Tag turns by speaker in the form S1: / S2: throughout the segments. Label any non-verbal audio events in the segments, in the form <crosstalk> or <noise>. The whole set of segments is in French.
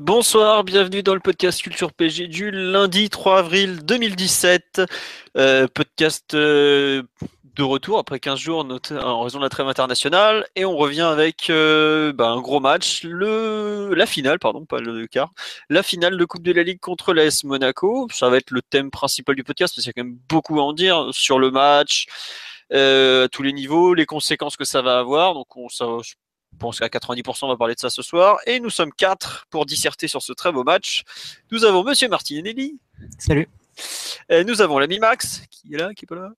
S1: Bonsoir, bienvenue dans le podcast Culture PG du lundi 3 avril 2017. Euh, podcast euh, de retour après 15 jours en raison de la trêve internationale et on revient avec euh, bah, un gros match, la finale, pardon, pas le quart, la finale de Coupe de la Ligue contre l'AS Monaco. Ça va être le thème principal du podcast parce qu'il y a quand même beaucoup à en dire sur le match, à tous les niveaux, les conséquences que ça va avoir. Donc on, ça, pense qu'à 90% on va parler de ça ce soir et nous sommes quatre pour disserter sur ce très beau match. Nous avons Monsieur Martinelli.
S2: Salut.
S1: Et nous avons l'ami Max qui est là, qui est pas là.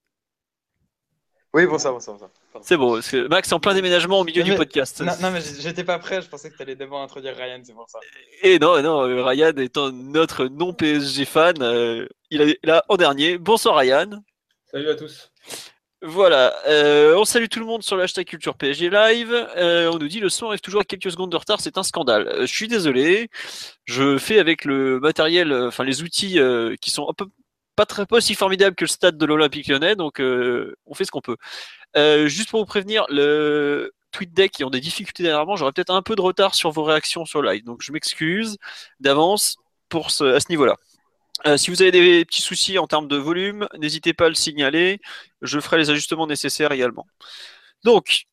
S3: Oui, bonsoir, bonsoir. bonsoir.
S1: C'est bon, Max est en plein déménagement au milieu du podcast.
S3: Non, non mais j'étais pas prêt, je pensais que tu allais d'abord introduire Ryan, c'est pour ça.
S1: Et non, non, Ryan étant notre non-PSG fan, euh, il est là en dernier. Bonsoir Ryan.
S4: Salut à tous.
S1: Voilà, euh, on salue tout le monde sur l'hashtag Culture PSG Live. Euh, on nous dit le son arrive toujours à quelques secondes de retard, c'est un scandale. je suis désolé, je fais avec le matériel, enfin les outils qui sont un peu pas très pas aussi formidable que le stade de l'Olympique Lyonnais, donc euh, on fait ce qu'on peut. Euh, juste pour vous prévenir, le tweet deck qui ont des difficultés dernièrement, j'aurai peut-être un peu de retard sur vos réactions sur live, donc je m'excuse d'avance pour ce, à ce niveau-là. Euh, si vous avez des petits soucis en termes de volume, n'hésitez pas à le signaler. Je ferai les ajustements nécessaires également. Donc,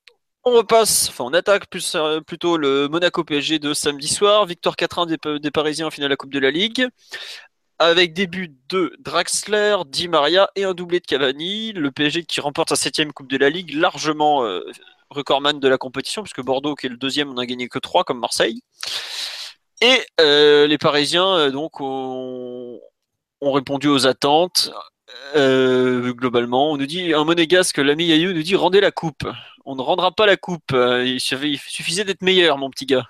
S1: on repasse, enfin on attaque plus, plutôt le Monaco PSG de samedi soir. Victoire 4-1 des, Parisiens en finale de la Coupe de la Ligue avec des buts de Draxler, Di Maria et un doublé de Cavani. Le PSG qui remporte sa septième Coupe de la Ligue, largement euh, recordman de la compétition, puisque Bordeaux, qui est le deuxième, on a gagné que trois, comme Marseille. Et euh, les Parisiens, euh, donc, ont, répondu aux attentes. globalement, on nous dit un monégasque, l'ami Yayou nous dit rendez la coupe. On ne rendra pas la coupe. il suffisait d'être meilleur, mon petit gars.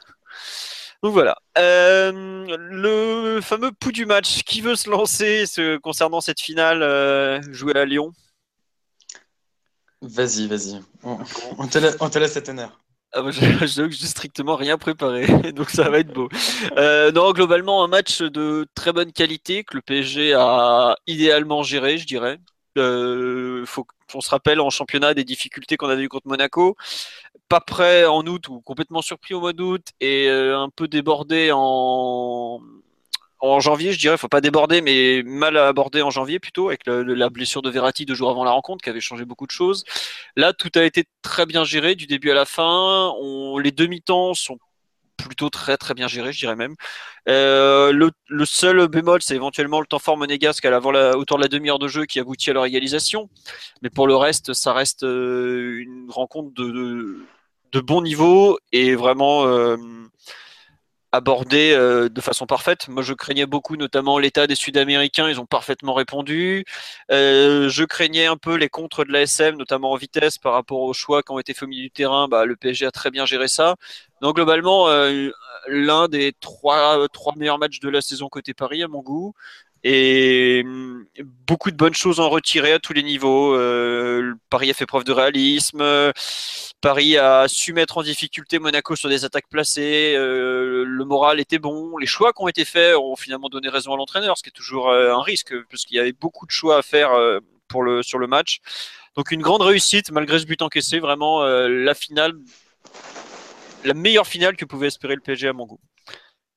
S1: Donc voilà. Euh, le fameux pouls du match, qui veut se lancer concernant cette finale euh, jouée à Lyon?
S3: Vas-y, vas-y. On, te laisse, cet honneur.
S1: Ah bah, je <laughs> n'ai strictement rien préparé, <laughs> donc ça va être beau. Euh, non, globalement, un match de très bonne qualité que le PSG a idéalement géré, je dirais. Il faut qu'on se rappelle en championnat des difficultés qu'on a eues contre Monaco pas prêt en août ou complètement surpris au mois d'août et euh, un peu débordé en, en janvier, je dirais, faut pas déborder, mais mal abordé en janvier plutôt, avec la blessure de Verratti deux jours avant la rencontre, qui avait changé beaucoup de choses. Là, tout a été très bien géré du début à la fin. Les demi-temps sont plutôt très très bien gérés, je dirais même. Euh, le, seul bémol, c'est éventuellement le temps fort monégasque à l'avant la, autour de la demi-heure de jeu qui aboutit à leur égalisation. Mais pour le reste, ça reste euh, une rencontre de bon niveau et vraiment euh, abordé euh, de façon parfaite. Moi, je craignais beaucoup, notamment l'état des Sud-Américains. Ils ont parfaitement répondu. Euh, je craignais un peu les contres de l'ASM, notamment en vitesse, par rapport aux choix qui ont été faits au milieu du terrain. Bah, le PSG a très bien géré ça. Donc, globalement, l'un des trois, trois meilleurs matchs de la saison côté Paris, à mon goût et hum, beaucoup de bonnes choses en retiré à tous les niveaux. Euh, Paris a fait preuve de réalisme. Paris a su mettre en difficulté Monaco sur des attaques placées. Euh, le moral était bon. Les choix qui ont été faits ont finalement donné raison à l'entraîneur, ce qui est toujours euh, un risque, puisqu'il y avait beaucoup de choix à faire pour le, sur le match. Donc une grande réussite malgré ce but encaissé. Vraiment la finale, la meilleure finale que pouvait espérer le PSG à mon goût.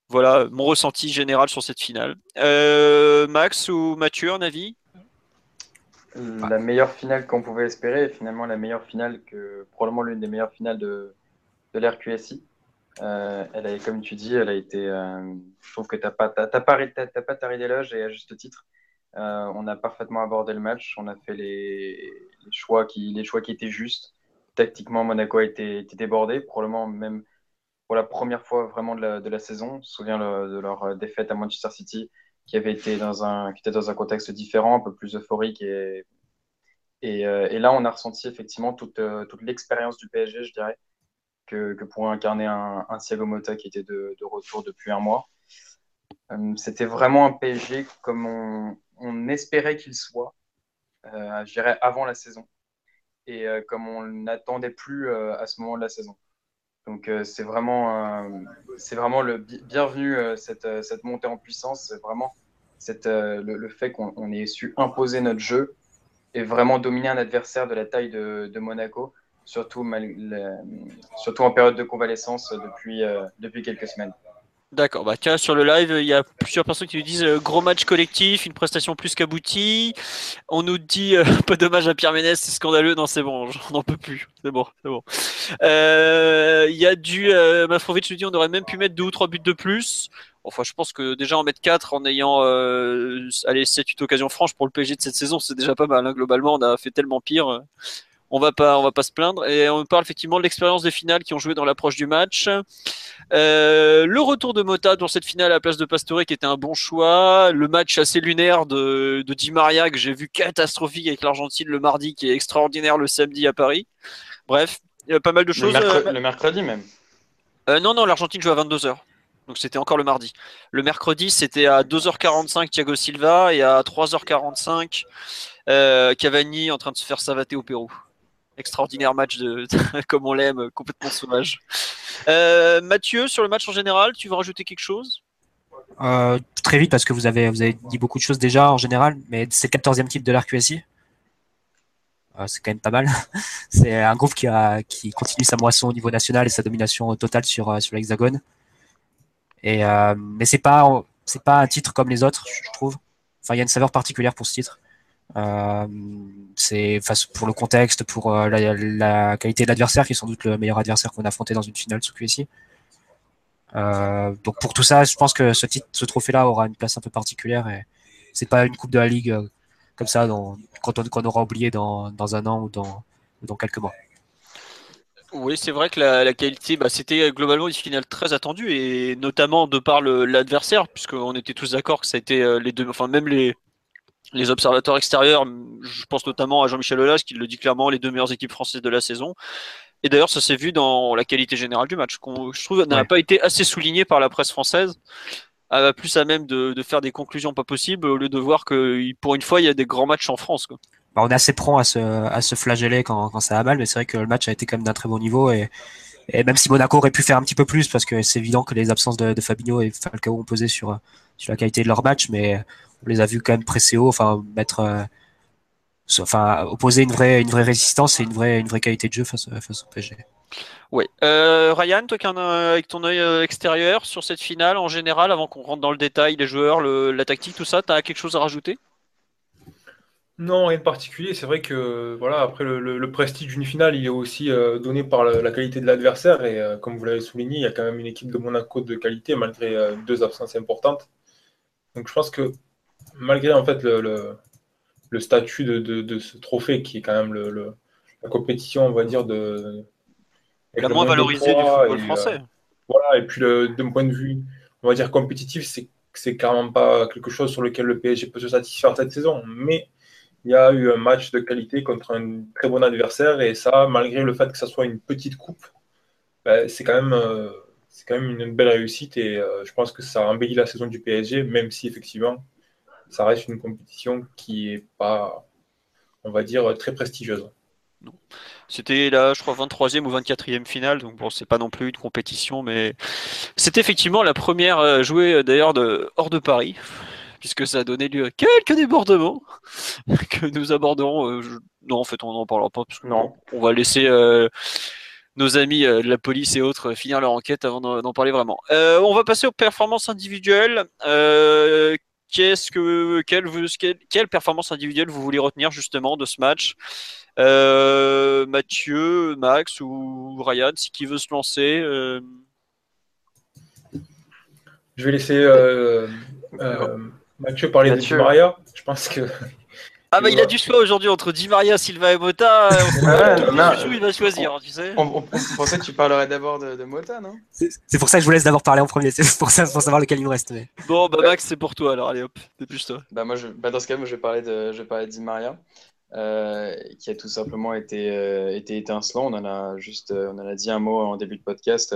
S1: Voilà mon ressenti général sur cette finale. Euh, Max ou Mathieu, un avis?
S3: La meilleure finale qu'on pouvait espérer, et finalement la meilleure finale que probablement l'une des meilleures finales de, de l'RQSI. Euh, elle a, comme tu dis, elle a été. Euh, je trouve que tu n'as pas, t'as, pas, t'as, pas taré d'éloge et à juste titre. on a parfaitement abordé le match. On a fait les, choix, qui, les choix qui étaient justes. Tactiquement, Monaco a été débordé. Probablement même pour la première fois vraiment de la, saison. Je me souviens de leur euh, défaite à Manchester City, qui avait été dans un, qui était dans un contexte différent, un peu plus euphorique. Et, et, euh, là, on a ressenti effectivement toute, euh, toute l'expérience du PSG, je dirais, que, pour incarner un, un Thiago Motta qui était de, retour depuis un mois. C'était vraiment un PSG comme on, espérait qu'il soit, je dirais, avant la saison. Et comme on n'attendait plus à ce moment de la saison. Donc c'est vraiment, c'est vraiment le bienvenu cette, cette montée en puissance. C'est vraiment cette, le, fait qu'on ait su imposer notre jeu et vraiment dominer un adversaire de la taille de, Monaco surtout, surtout en période de convalescence depuis, euh, depuis quelques semaines.
S1: D'accord, bah tiens, sur le live, il y a plusieurs personnes qui nous disent euh, gros match collectif, une prestation plus qu'aboutie. On nous dit euh, <laughs> pas dommage à Pierre Ménès, c'est scandaleux. Non, c'est bon, j'en n'en peux plus. C'est bon, c'est bon. Il y a du Mafrovic nous dit on aurait même pu mettre deux ou trois buts de plus. Enfin, je pense que déjà en mettre 4 en ayant allez, 7-8 occasions franches pour le PSG de cette saison, c'est déjà pas mal. Hein. Globalement, on a fait tellement pire on va pas on va pas se plaindre et on parle effectivement de l'expérience des finales qui ont joué dans l'approche du match euh, le retour de Mota dans cette finale à la place de Pastore qui était un bon choix le match assez lunaire de, de Di Maria que j'ai vu catastrophique avec l'Argentine le mardi qui est extraordinaire le samedi à Paris bref il y a pas mal de choses
S3: le, euh, mercredi, même
S1: euh, non non l'Argentine joue à 22h donc c'était encore le mardi. Le mercredi, c'était à 2h45 Thiago Silva et à 3h45 Cavani en train de se faire savater au Pérou extraordinaire match de, <laughs> comme on l'aime, complètement sauvage. Euh, Mathieu, sur le match en général, tu veux rajouter quelque chose?
S2: Euh, Très vite, parce que vous avez, vous avez dit beaucoup de choses déjà en général, mais c'est le 14e titre de l'RQSI. Euh, c'est quand même pas mal. <laughs> c'est un groupe qui, continue sa moisson au niveau national et sa domination totale sur, sur l'Hexagone. Et, mais c'est pas, pas un titre comme les autres, je trouve. Enfin, il y a une saveur particulière pour ce titre. Euh, c'est pour le contexte, pour euh, la, qualité de l'adversaire, qui est sans doute le meilleur adversaire qu'on a affronté dans une finale sous QSI. Euh, donc pour tout ça, je pense que ce trophée-là aura une place un peu particulière et c'est pas une coupe de la ligue comme ça quand on, qu'on aura oublié dans, dans, un an ou dans, dans quelques mois.
S1: Oui, c'est vrai que la, qualité, bah, c'était globalement une finale très attendue et notamment de par l'adversaire, puisqu'on était tous d'accord que ça a été les deux, enfin même les, les observateurs extérieurs, je pense notamment à Jean-Michel Aulas qui le dit clairement, les deux meilleures équipes françaises de la saison. Et d'ailleurs, ça s'est vu dans la qualité générale du match, qu'on, je trouve, n'a pas été assez souligné par la presse française. Plus à même de, faire des conclusions pas possibles au lieu de voir que pour une fois, il y a des grands matchs en France. Quoi.
S2: Bah, on est assez prompt à se, à se flageller quand, quand ça va mal, mais c'est vrai que le match a été quand même d'un très bon niveau et, et même si Monaco aurait pu faire un petit peu plus, parce que c'est évident que les absences de, de Fabinho et Falcao ont pesé sur, sur la qualité de leur match, mais on les a vus quand même presser haut, enfin mettre, euh, enfin opposer une vraie, une vraie résistance et une vraie, une vraie qualité de jeu face, face au PSG.
S1: Oui. Euh, Ryan, toi avec ton œil euh, extérieur sur cette finale en général, avant qu'on rentre dans le détail, les joueurs, la tactique, tout ça, tu as quelque chose à rajouter?
S4: Non, rien de particulier. C'est vrai que voilà, après le, prestige d'une finale, il est aussi donné par la, qualité de l'adversaire. Et comme vous l'avez souligné, il y a quand même une équipe de Monaco de qualité malgré deux absences importantes. Donc je pense que malgré en fait le, statut de, de, ce trophée qui est quand même la compétition, on va dire, de.
S1: La moins valorisée du football français. Euh,
S4: voilà, et puis d'un point de vue, on va dire, compétitif, c'est c'est clairement pas quelque chose sur lequel le PSG peut se satisfaire cette saison. Mais il y a eu un match de qualité contre un très bon adversaire, et ça, malgré le fait que ça soit une petite coupe, ben, c'est quand même. Euh, c'est quand même une belle réussite et euh, je pense que ça embellit la saison du PSG, même si effectivement ça reste une compétition qui est pas, on va dire, très prestigieuse.
S1: C'était là, je crois, 23e ou 24e finale, donc bon, c'est pas non plus une compétition, mais c'était effectivement la première euh, jouée euh, d'ailleurs de, hors de Paris, puisque ça a donné lieu à quelques débordements <laughs> que nous aborderons. Non, en fait, on n'en parlera pas, parce que non. on va laisser nos amis de la police et autres finir leur enquête avant d'en parler vraiment. on va passer aux performances individuelles. Qu'est-ce que quelle, quelle, performance individuelle vous voulez retenir justement de ce match? Euh, Mathieu, Max ou Ryan, si qui veut se lancer. Euh.
S4: Je vais laisser euh, Mathieu parler de Di Maria. Je pense que
S1: ah bah il a du choix aujourd'hui entre Di Maria, Silva et Mota. <laughs> On il va choisir, tu sais.
S3: On, pensait que tu parlerais d'abord de, Mota, non?
S2: C'est pour ça que je vous laisse d'abord parler en premier. C'est pour ça, pour savoir lequel il me reste.
S1: Bon bah Max, c'est pour toi alors. Allez hop, dépêche-toi.
S3: Bah moi, je, bah dans ce cas, moi je vais parler de, je vais parler de Di Maria.
S5: qui a tout simplement été, été étincelant. On en a juste on en a dit un mot en début de podcast.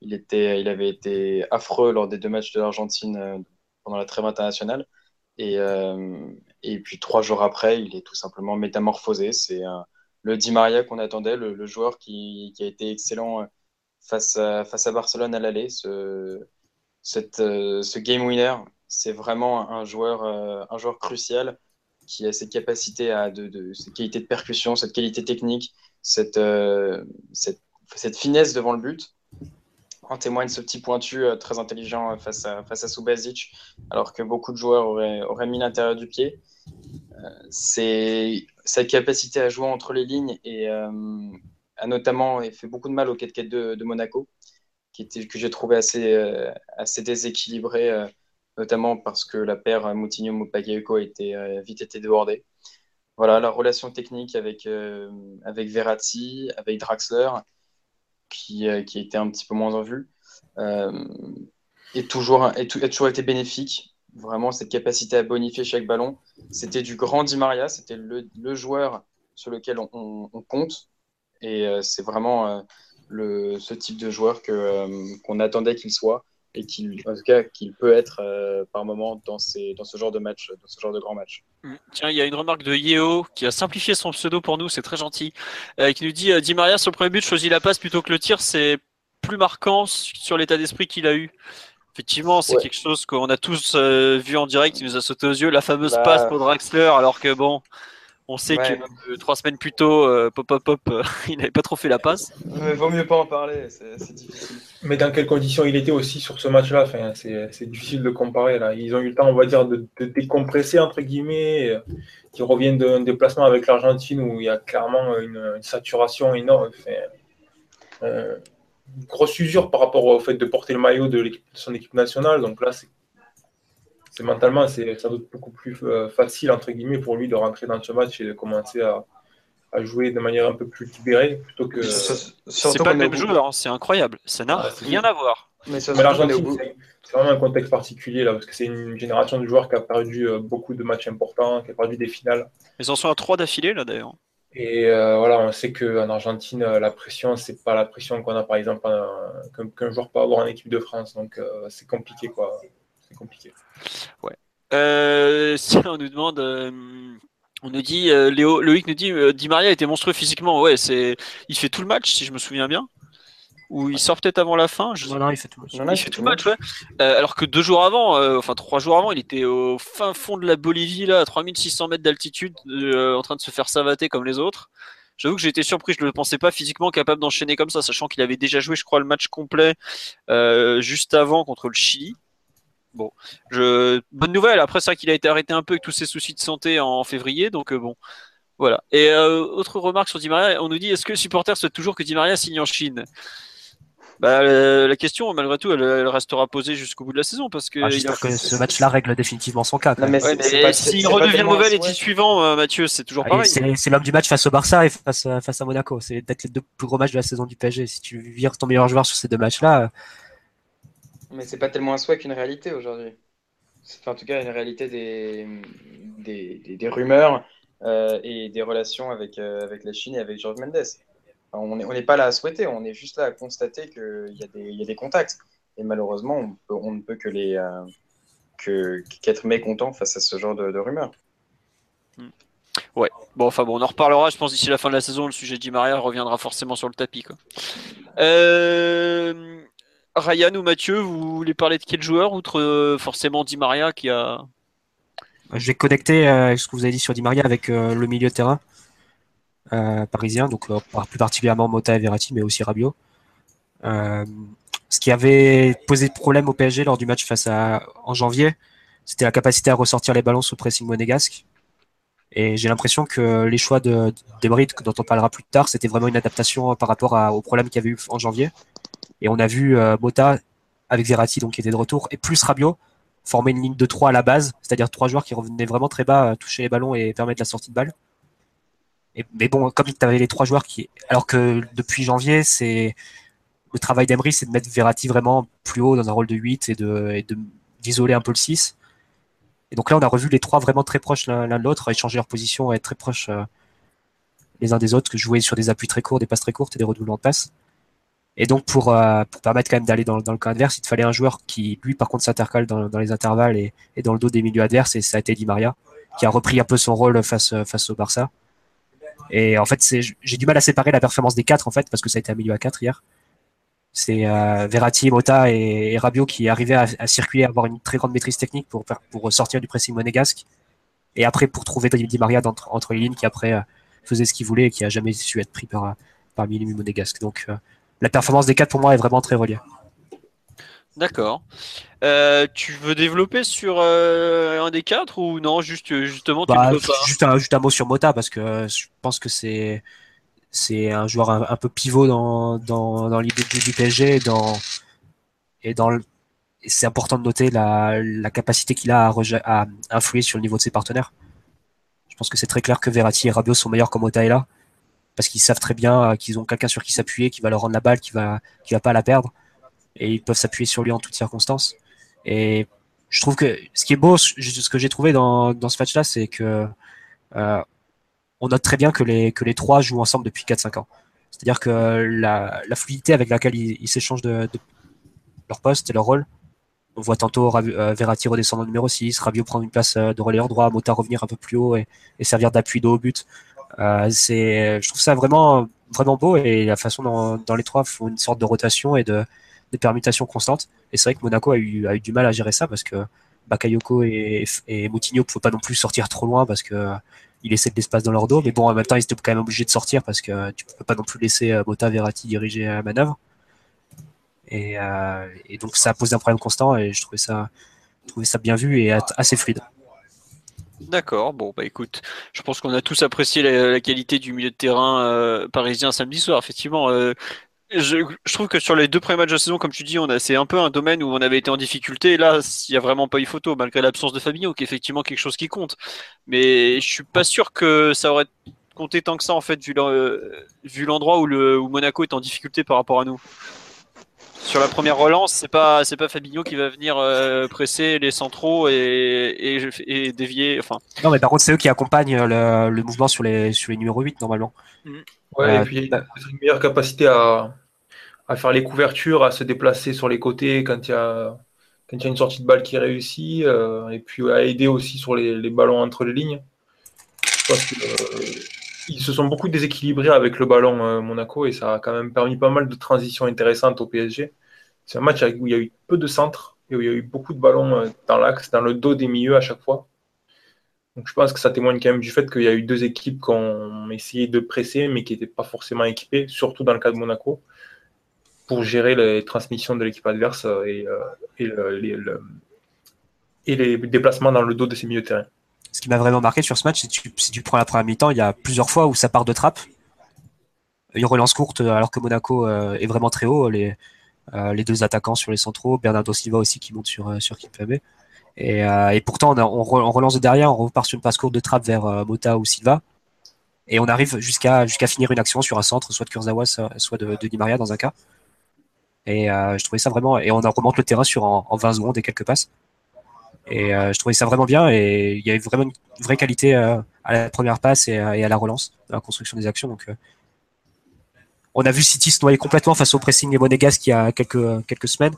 S5: il, était, il avait été affreux lors des deux matchs de l'Argentine pendant la trêve internationale. Et, et puis trois jours après, il est tout simplement métamorphosé. C'est le Di Maria qu'on attendait, le, joueur qui, a été excellent face à, face à Barcelone à l'aller. Ce, cette, ce game winner, c'est vraiment un joueur, crucial qui a ses capacités, à, de, de, de percussion, cette qualité technique, cette, cette, cette finesse devant le but en témoigne ce petit pointu euh, très intelligent euh, face à, face à alors que beaucoup de joueurs auraient, auraient mis l'intérieur du pied. Euh, c'est sa capacité à jouer entre les lignes et a notamment fait beaucoup de mal au 4-4 de, Monaco, qui était, que j'ai trouvé assez, assez déséquilibré, notamment parce que la paire Moutinho-Mopagayeko a été, vite été débordée. Voilà, la relation technique avec, avec Verratti, avec Draxler, qui, euh, était un petit peu moins en vue, euh, et toujours, et a toujours été bénéfique. Vraiment, cette capacité à bonifier chaque ballon. C'était du grand Di Maria, c'était le, joueur sur lequel on, compte. Et euh, c'est vraiment ce type de joueur qu'on attendait qu'il soit et qu'il, en tout cas, qu'il peut être euh, par moment dans, ces, dans ce genre de match, dans ce genre de grand match.
S1: Mm. Tiens, il y a une remarque de Yeo qui a simplifié son pseudo pour nous, c'est très gentil, euh, qui nous dit euh, Di Maria sur le premier but choisit la passe plutôt que le tir, c'est plus marquant sur l'état d'esprit qu'il a eu. Effectivement, c'est quelque chose qu'on a tous vu en direct, qui nous a sauté aux yeux, la fameuse bah. passe pour Draxler, alors que bon, on sait que euh, trois semaines plus tôt, euh, pop pop pop, euh, <laughs> il n'avait pas trop fait la passe.
S5: Mais vaut mieux pas en parler, c'est difficile.
S4: Mais dans quelles conditions il était aussi sur ce match-là? Enfin, C'est difficile de comparer. Là. Ils ont eu le temps, on va dire, de, décompresser, entre guillemets, qui reviennent d'un déplacement avec l'Argentine où il y a clairement une, saturation énorme. Enfin, une grosse usure par rapport au fait de porter le maillot de, de son équipe nationale. Donc là, c'est c'est mentalement, c'est sans doute beaucoup plus euh, facile, entre guillemets, pour lui de rentrer dans ce match et de commencer à, à jouer de manière un peu plus libérée plutôt que.
S1: C'est pas le même joueur, hein, c'est incroyable. Ça n'a rien à voir.
S4: Mais, l'Argentine, c'est vraiment un contexte particulier là, parce que c'est une génération de joueurs qui a perdu euh, beaucoup de matchs importants, qui a perdu des finales.
S1: Ils en sont à trois d'affilée là d'ailleurs.
S4: Et euh, voilà, on sait qu'en Argentine, la pression, c'est pas la pression qu'on a par exemple qu'un joueur peut avoir en équipe de France. Donc c'est compliqué quoi. C'est compliqué.
S1: Ouais. Euh, <laughs> si on nous demande, euh, on nous dit, euh, Léo, Loïc nous dit, Di Maria était monstrueux physiquement. Ouais, c'est, il fait tout le match, si je me souviens bien. Ou il sort peut-être avant la fin.
S2: Je... Non, non, il fait tout,
S1: le match. Il fait tout le match, ouais. alors que deux jours avant, enfin trois jours avant, il était au fin fond de la Bolivie, là, à 3600 mètres d'altitude, en train de se faire savater comme les autres. J'avoue que j'ai été surpris, je ne le pensais pas physiquement capable d'enchaîner comme ça, sachant qu'il avait déjà joué, je crois, le match complet juste avant contre le Chili. Bon, je... bonne nouvelle. Après ça, qu'il a été arrêté un peu avec tous ses soucis de santé en février, donc euh, bon, voilà. Et euh, autre remarque sur Di Maria, on nous dit est-ce que le supporter souhaite toujours que Di Maria signe en Chine? Bah, euh, la question, malgré tout, elle, restera posée jusqu'au bout de la saison parce que,
S2: ah, que ce match-là règle définitivement son cas.
S1: mais s'il redevient mauvais l'été suivant, Mathieu, c'est toujours ah,
S2: pareil. C'est l'homme du match face au Barça et face, face à Monaco. C'est peut-être les deux plus gros matchs de la saison du PSG. Si tu vires ton meilleur joueur sur ces deux matchs-là,
S5: mais c'est pas tellement un souhait qu'une réalité aujourd'hui. En tout cas une réalité des, des, des, rumeurs euh, et des relations avec, euh, avec la Chine et avec George Mendes. on n'est pas là à souhaiter, on est juste là à constater qu'il y, y, a des contacts. Et malheureusement, on, ne peut que les euh, qu'être mécontent face à ce genre de, rumeurs.
S1: Hmm. Ouais, bon, enfin bon, on en reparlera, je pense, d'ici la fin de la saison, le sujet de Maria reviendra forcément sur le tapis. Euh, Ryan ou Mathieu, vous voulez parler de quel joueur, outre euh, forcément Di Maria qui a.
S2: Je vais connecter euh, ce que vous avez dit sur Di Maria avec euh, le milieu de terrain parisien, donc plus particulièrement Mota et Verratti, mais aussi Rabiot. ce qui avait posé problème au PSG lors du match face à en janvier, c'était la capacité à ressortir les ballons sous pressing monégasque. Et j'ai l'impression que les choix de, de dont on parlera plus tard, c'était vraiment une adaptation par rapport au problème qu'il y avait eu en janvier. Et on a vu euh, Mota avec Verratti, donc qui était de retour, et plus Rabiot former une ligne de 3 à la base, c'est-à-dire trois joueurs qui revenaient vraiment très bas, euh, toucher les ballons et permettre la sortie de balle. Mais bon, comme tu avais les trois joueurs qui, alors que depuis janvier, c'est le travail d'Emery, c'est de mettre Verratti vraiment plus haut dans un rôle de 8 et de, d'isoler un peu le 6. Et donc là, on a revu les trois vraiment très proches l'un de l'autre, échanger leur position, être très proches les uns des autres, que jouer sur des appuis très courts, des passes très courtes et des redoublements de passes. Et donc pour, pour permettre quand même d'aller dans, dans, le camp adverse, il te fallait un joueur qui, lui, par contre, s'intercale dans, dans, les intervalles et, et, dans le dos des milieux adverses, et ça a été Di Maria, qui a repris un peu son rôle face, face au Barça. Et en fait, j'ai du mal à séparer la performance des quatre, en fait, parce que ça a été un milieu à quatre hier. C'est euh, Verratti, Mota et, et, Rabiot qui arrivaient à, à, circuler, à avoir une très grande maîtrise technique pour, pour sortir du pressing monégasque. Et après, pour trouver Di Maria entre, entre les lignes, qui après euh, faisait ce qu'il voulait et qui a jamais su être pris par, par Mili monégasque. Donc, euh, la performance des quatre, pour moi, est vraiment très reliée.
S1: D'accord. Euh, tu veux développer sur euh, un des quatre ou non juste justement tu
S2: bah,
S1: pas
S2: juste, un, juste un mot sur Mota parce que je pense que c'est c'est un joueur un, un, peu pivot dans, dans, dans l'idée du, du, PSG et dans et dans le, c'est important de noter la, la capacité qu'il a à, à, influer sur le niveau de ses partenaires. Je pense que c'est très clair que Verratti et Rabiot sont meilleurs quand Mota est là parce qu'ils savent très bien qu'ils ont quelqu'un sur qui s'appuyer, qui va leur rendre la balle, qui va qui va pas la perdre et ils peuvent s'appuyer sur lui en toutes circonstances. Et je trouve que ce qui est beau, ce que j'ai trouvé dans, dans ce match-là, c'est que euh, on note très bien que les, que les trois jouent ensemble depuis 4-5 ans. C'est-à-dire que la, fluidité avec laquelle ils s'échangent de, de, leur poste et leur rôle, on voit tantôt euh, Verratti redescendre au numéro 6, Rabiot prendre une place euh, de relayeur droit, Mota revenir un peu plus haut et, servir d'appui de haut but. Euh, c'est, je trouve ça vraiment, vraiment beau et la façon dont, dont les trois font une sorte de rotation et de, des permutations constantes. Et c'est vrai que Monaco a eu, a eu du mal à gérer ça parce que Bakayoko et, et Moutinho ne pouvaient pas non plus sortir trop loin parce que il laissait de l'espace dans leur dos. Mais bon, en même temps, ils étaient quand même obligés de sortir parce que tu peux pas non plus laisser Mota Verratti diriger la manœuvre. Et, euh, et, donc ça a posé un problème constant et je trouvais ça, je trouvais ça bien vu et assez fluide.
S1: D'accord, bon bah écoute, je pense qu'on a tous apprécié la, qualité du milieu de terrain euh, parisien samedi soir. Effectivement, euh, je, je, trouve que sur les deux premiers matchs de la saison, comme tu dis, on a c'est un peu un domaine où on avait été en difficulté. Là, il n'y a vraiment pas eu photo, malgré l'absence de Fabinho, qui est effectivement quelque chose qui compte. Mais je suis pas sûr que ça aurait compté tant que ça en fait, vu l'endroit où, le, où Monaco est en difficulté par rapport à nous sur la première relance, c'est pas c'est pas Fabinho qui va venir euh, presser les centraux et, et, et, dévier. Enfin.
S2: Non, mais par contre, c'est eux qui accompagnent le, le, mouvement sur les sur les numéros 8 normalement.
S4: Mm. Ouais, euh, et puis bah... une meilleure capacité à, à faire les couvertures, à se déplacer sur les côtés quand il y a quand il y a une sortie de balle qui réussit, euh, et puis à aider aussi sur les, les, ballons entre les lignes. Je pense que euh, ils se sont beaucoup déséquilibrés avec le ballon euh, Monaco et ça a quand même permis pas mal de transitions intéressantes au PSG. C'est un match où il y a eu peu de centres et où il y a eu beaucoup de ballons euh, dans l'axe, dans le dos des milieux à chaque fois. Donc je pense que ça témoigne quand même du fait qu'il y a eu deux équipes qui ont essayé de presser mais qui n'étaient pas forcément équipées, surtout dans le cas de Monaco, pour gérer les transmissions de l'équipe adverse et, euh, et, le, les, les déplacements dans le dos de ces milieux de terrain
S2: ce qui m'a vraiment marqué sur ce match, c'est que tu, si tu prends la première mi-temps, il y a plusieurs fois où ça part de trappe. Une relance courte, alors que Monaco euh, est vraiment très haut. Les, euh, les deux attaquants sur les centraux, Bernardo Silva aussi qui monte sur, euh, sur. Et, pourtant, on, relance de derrière, on repart sur une passe courte de trappe vers Mota ou Silva. Et on arrive jusqu'à finir une action sur un centre, soit de Kurzawa, soit de, de Di Maria dans un cas. Et je trouvais ça vraiment. Et on remonte le terrain sur en 20 secondes et quelques passes. Et euh, je trouvais ça vraiment bien et il y avait vraiment une vraie qualité euh, à la première passe et, et, à la relance, à la construction des actions. Donc, euh, on a vu City se noyer complètement face au pressing monégasque il y a quelques, quelques semaines,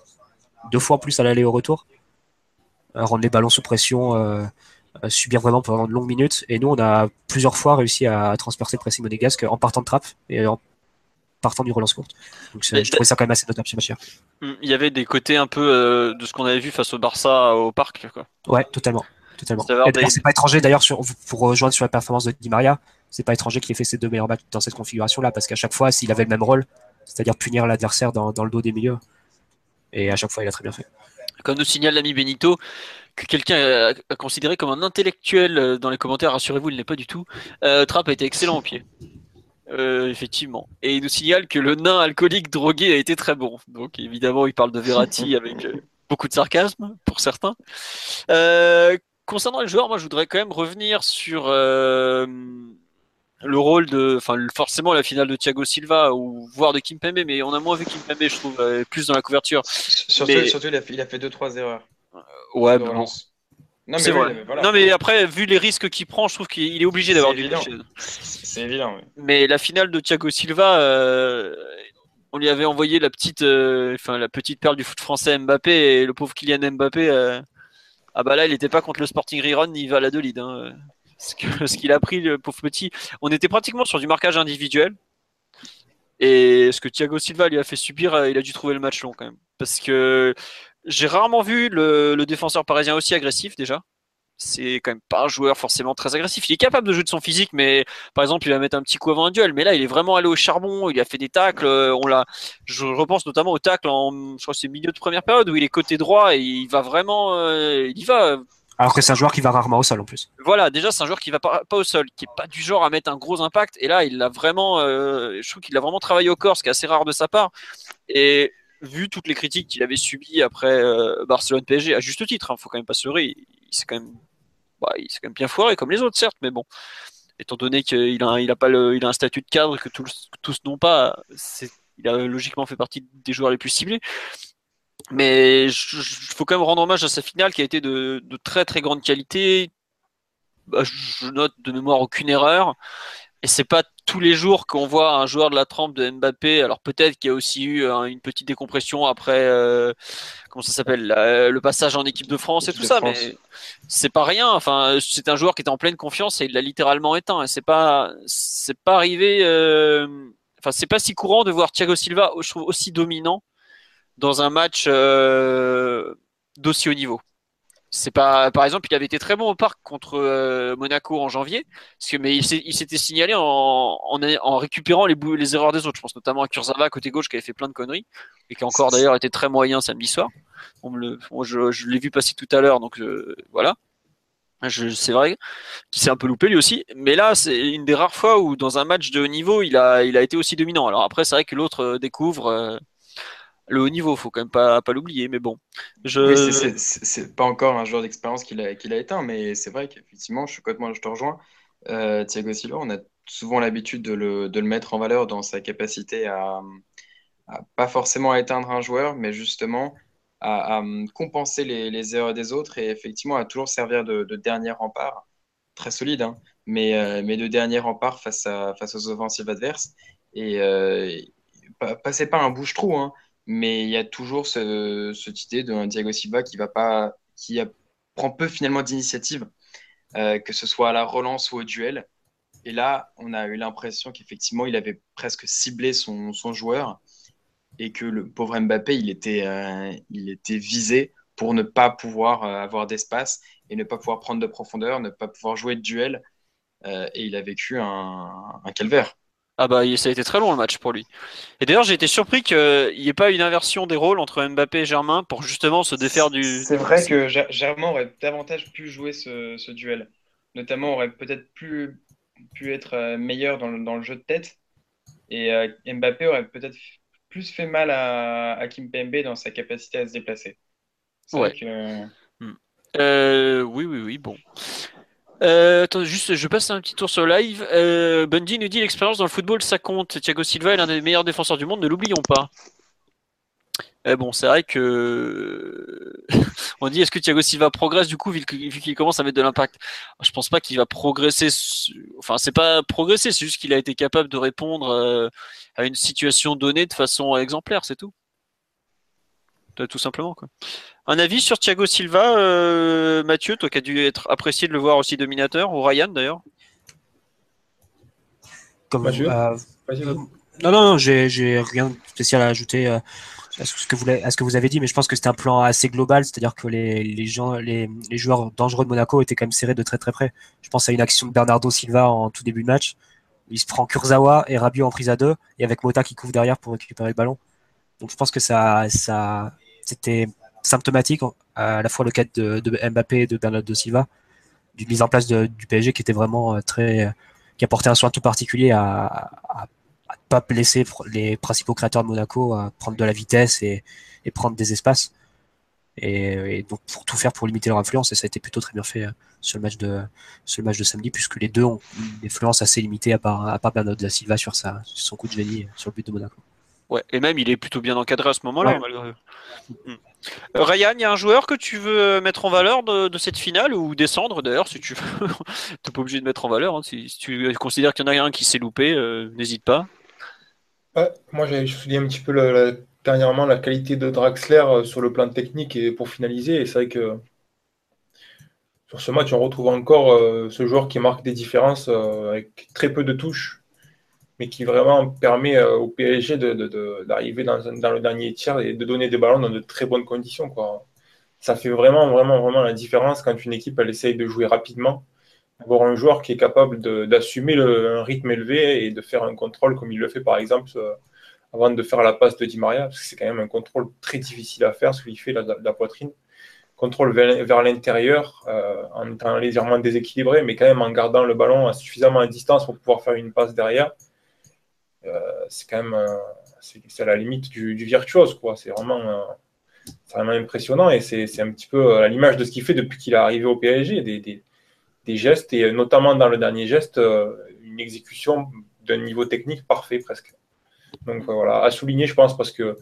S2: deux fois en plus à l'aller au retour, rendre les ballons sous pression, subir vraiment pendant de longues minutes. Et nous, on a plusieurs fois réussi à transpercer le pressing monégasque en partant de trappe et en partant du relance courte. Donc je trouvais ça quand même assez notable chez Machia.
S1: Hmm, il y avait des côtés un peu euh, de ce qu'on avait vu face au Barça au parc. Quoi.
S2: Ouais, totalement. totalement. C'est pas étranger d'ailleurs pour rejoindre sur la performance de Di Maria, c'est pas étranger qu'il ait fait ses deux meilleurs matchs dans cette configuration-là, parce qu'à chaque fois, s'il avait le même rôle, c'est-à-dire punir l'adversaire dans, dans, le dos des milieux, et à chaque fois, il a très bien fait.
S1: Comme nous signale l'ami Benito, que quelqu'un a, considéré comme un intellectuel euh, dans les commentaires, rassurez-vous, il n'est pas du tout. Euh, Trapp a été excellent au pied. Euh, effectivement. Et il nous signale que le nain alcoolique drogué a été très bon. Donc évidemment, il parle de Verratti <laughs> avec euh, beaucoup de sarcasme pour certains. Euh, concernant les joueurs, moi je voudrais quand même revenir sur euh, le rôle de, enfin forcément la finale de Thiago Silva ou voire de Kim Pembe, mais on a moins vu Kim Pembe, je trouve, plus dans la couverture.
S3: Surtout,
S1: mais...
S3: surtout il, a fait, il a fait deux trois erreurs.
S1: ouais, bon. Non, mais, vrai. non, mais après, vu les risques qu'il prend, je trouve qu'il est obligé d'avoir du
S5: C'est évident.
S1: Mais la finale de Thiago Silva, euh, on lui avait envoyé la petite, euh, enfin la petite perle du foot français Mbappé et le pauvre Kylian Mbappé. Euh, ah bah là, il n'était pas contre le Sporting Riron, il va à la lead. Hein. <laughs> Ce qu'il a pris, le pauvre petit. On était pratiquement sur du marquage individuel. Et ce que Thiago Silva lui a fait subir, il a dû trouver le match long quand même. Parce que j'ai rarement vu le, défenseur parisien aussi agressif déjà. C'est quand même pas un joueur forcément très agressif. Il est capable de jouer de son physique, mais par exemple, il va mettre un petit coup avant un duel. Mais là, il est vraiment allé au charbon. Il a fait des tacles. Euh, on l'a. Je repense notamment au tacle en, je crois, c'est milieu de première période où il est côté droit et il va vraiment, euh, il y va.
S2: Alors que c'est un joueur qui va rarement au sol en plus.
S1: Voilà, déjà c'est un joueur qui va pas, au sol, qui est pas du genre à mettre un gros impact. Et là, il a vraiment, euh, je trouve qu'il a vraiment travaillé au corps, ce qui est assez rare de sa part. Et vu toutes les critiques qu'il avait subies après euh, Barcelone-PSG, à juste titre, il hein, faut quand même pas se leurrer, il, s'est quand même, bah, bien foiré comme les autres, certes, mais bon, étant donné qu'il a, un statut de cadre que tous, n'ont pas, il a logiquement fait partie des joueurs les plus ciblés. Mais il faut quand même rendre hommage à sa finale qui a été de, de très très grande qualité. Bah, je note de mémoire aucune erreur. Et c'est pas tous les jours qu'on voit un joueur de la trempe de Mbappé. Alors peut-être qu'il y a aussi eu hein, une petite décompression après, euh, comment ça s'appelle, le passage en équipe de France et tout ça, mais c'est pas rien. Enfin, c'est un joueur qui était en pleine confiance et il l'a littéralement éteint. Et c'est pas, c'est pas arrivé. Euh, enfin, c'est pas si courant de voir Thiago Silva, je trouve, aussi dominant dans un match euh, d'aussi haut niveau. C'est pas, par exemple, il avait été très bon au parc contre euh, Monaco en janvier, parce que, mais il s'était signalé en, en, récupérant les, erreurs des autres. Je pense notamment à Kurzawa côté gauche qui avait fait plein de conneries et qui encore d'ailleurs été très moyen samedi soir. On le, je, l'ai vu passer tout à l'heure, donc euh, voilà. C'est vrai qu'il s'est un peu loupé lui aussi, mais là c'est une des rares fois où dans un match de niveau il a, il a été aussi dominant. Alors après c'est vrai que l'autre euh, découvre le haut niveau, faut quand même pas, l'oublier, mais bon.
S5: Je... c'est pas encore un joueur d'expérience qu'il a, éteint, mais c'est vrai qu'effectivement, je suis complètement, je te rejoins. Euh, Thiago Silva, on a souvent l'habitude de le, de mettre en valeur dans sa capacité à, pas forcément à éteindre un joueur, mais justement à, compenser les, erreurs des autres et effectivement à toujours servir de, dernier rempart, très solide, hein, mais, euh, mais de dernier rempart face, à, aux offensives adverses. Et euh, passez pas un bouche-trou, hein, mais il y a toujours ce, cette idée d'un Diego Silva qui va pas, qui prend peu finalement d'initiative, euh, que ce soit à la relance ou au duel. Et là, on a eu l'impression qu'effectivement, il avait presque ciblé son, joueur et que le pauvre Mbappé, il était, euh, il était visé pour ne pas pouvoir euh, avoir d'espace et ne pas pouvoir prendre de profondeur, ne pas pouvoir jouer de duel. et il a vécu un calvaire.
S1: Ah bah ça a été très long le match pour lui. Et d'ailleurs j'ai été surpris qu'il n'y ait pas une inversion des rôles entre Mbappé et Germain pour justement se défaire du...
S5: C'est vrai que Germain aurait davantage pu jouer ce, duel. Notamment aurait peut-être pu, pu être euh, meilleur dans le, dans le jeu de tête. Et euh, Mbappé aurait peut-être plus fait mal à, à Kim Pembe dans sa capacité à se déplacer.
S1: Ouais. Que... Euh, oui, oui, oui, bon. Euh, attends, juste, je passe un petit tour sur live. Euh, Bundy nous dit l'expérience dans le football, ça compte. Thiago Silva est l'un des meilleurs défenseurs du monde, ne l'oublions pas. Euh, bon, c'est vrai que <laughs> on dit est-ce que Thiago Silva progresse du coup vu qu'il commence à mettre de l'impact? Je pense pas qu'il va progresser. Enfin, c'est pas progresser, c'est juste qu'il a été capable de répondre euh, à une situation donnée de façon exemplaire, c'est tout. Tout simplement quoi. Un avis sur Thiago Silva, euh, Mathieu, toi qui as dû être apprécié de le voir aussi dominateur, ou Ryan d'ailleurs
S2: Comme, euh, non, non, non, j'ai rien de spécial à ajouter euh, à, ce que vous, à ce que vous avez dit, mais je pense que c'était un plan assez global, c'est-à-dire que les, les, gens, les, les, joueurs dangereux de Monaco étaient quand même serrés de très très près. Je pense à une action de Bernardo Silva en tout début de match. Il se prend Kurzawa et Rabiot en prise à deux, et avec Mota qui couvre derrière pour récupérer le ballon. Donc je pense que ça, ça c'était symptomatique à la fois le cas de, Mbappé et de Bernardo Silva, d'une mise en place du PSG qui était vraiment euh, très, qui apportait un soin tout particulier à, ne pas laisser les principaux créateurs de Monaco à prendre de la vitesse et, prendre des espaces. Et, donc pour tout faire pour limiter leur influence, et ça a été plutôt très bien fait euh, sur le match de, sur le match de samedi, puisque les deux ont une influence assez limitée à part, à part Bernardo Silva sur, sur son coup de génie sur le but de Monaco.
S1: Ouais, et même il est plutôt bien encadré à ce moment-là. Ryan, il y a un joueur que tu veux mettre en valeur de, cette finale ou descendre d'ailleurs si tu veux? <laughs> T'es pas obligé de mettre en valeur. Hein. Si, tu considères qu'il y en a un qui s'est loupé, euh, n'hésite pas.
S4: moi, j'ai souligné un petit peu dernièrement la qualité de Draxler euh, sur le plan technique et pour finaliser. Et c'est vrai que sur ce match, on retrouve encore euh, ce joueur qui marque des différences avec très peu de touches mais qui vraiment permet euh, au PSG d'arriver dans, le dernier tiers et de donner des ballons dans de très bonnes conditions. Quoi. Ça fait vraiment, vraiment, vraiment la différence quand une équipe elle essaye de jouer rapidement, avoir un joueur qui est capable d'assumer un rythme élevé et de faire un contrôle comme il le fait par exemple euh, avant de faire la passe de Di Maria, parce que c'est quand même un contrôle très difficile à faire, ce qu'il fait la, la, poitrine. Contrôle vers, l'intérieur, euh, en étant légèrement déséquilibré, mais quand même en gardant le ballon à suffisamment à distance pour pouvoir faire une passe derrière c'est quand même euh, c'est à la limite du, virtuose. quoi. C'est vraiment, euh, vraiment impressionnant et c'est un petit peu à l'image de ce qu'il fait depuis qu'il est arrivé au PSG, des, gestes et notamment dans le dernier geste, une exécution d'un niveau technique parfait presque. Donc voilà, à souligner, je pense, parce que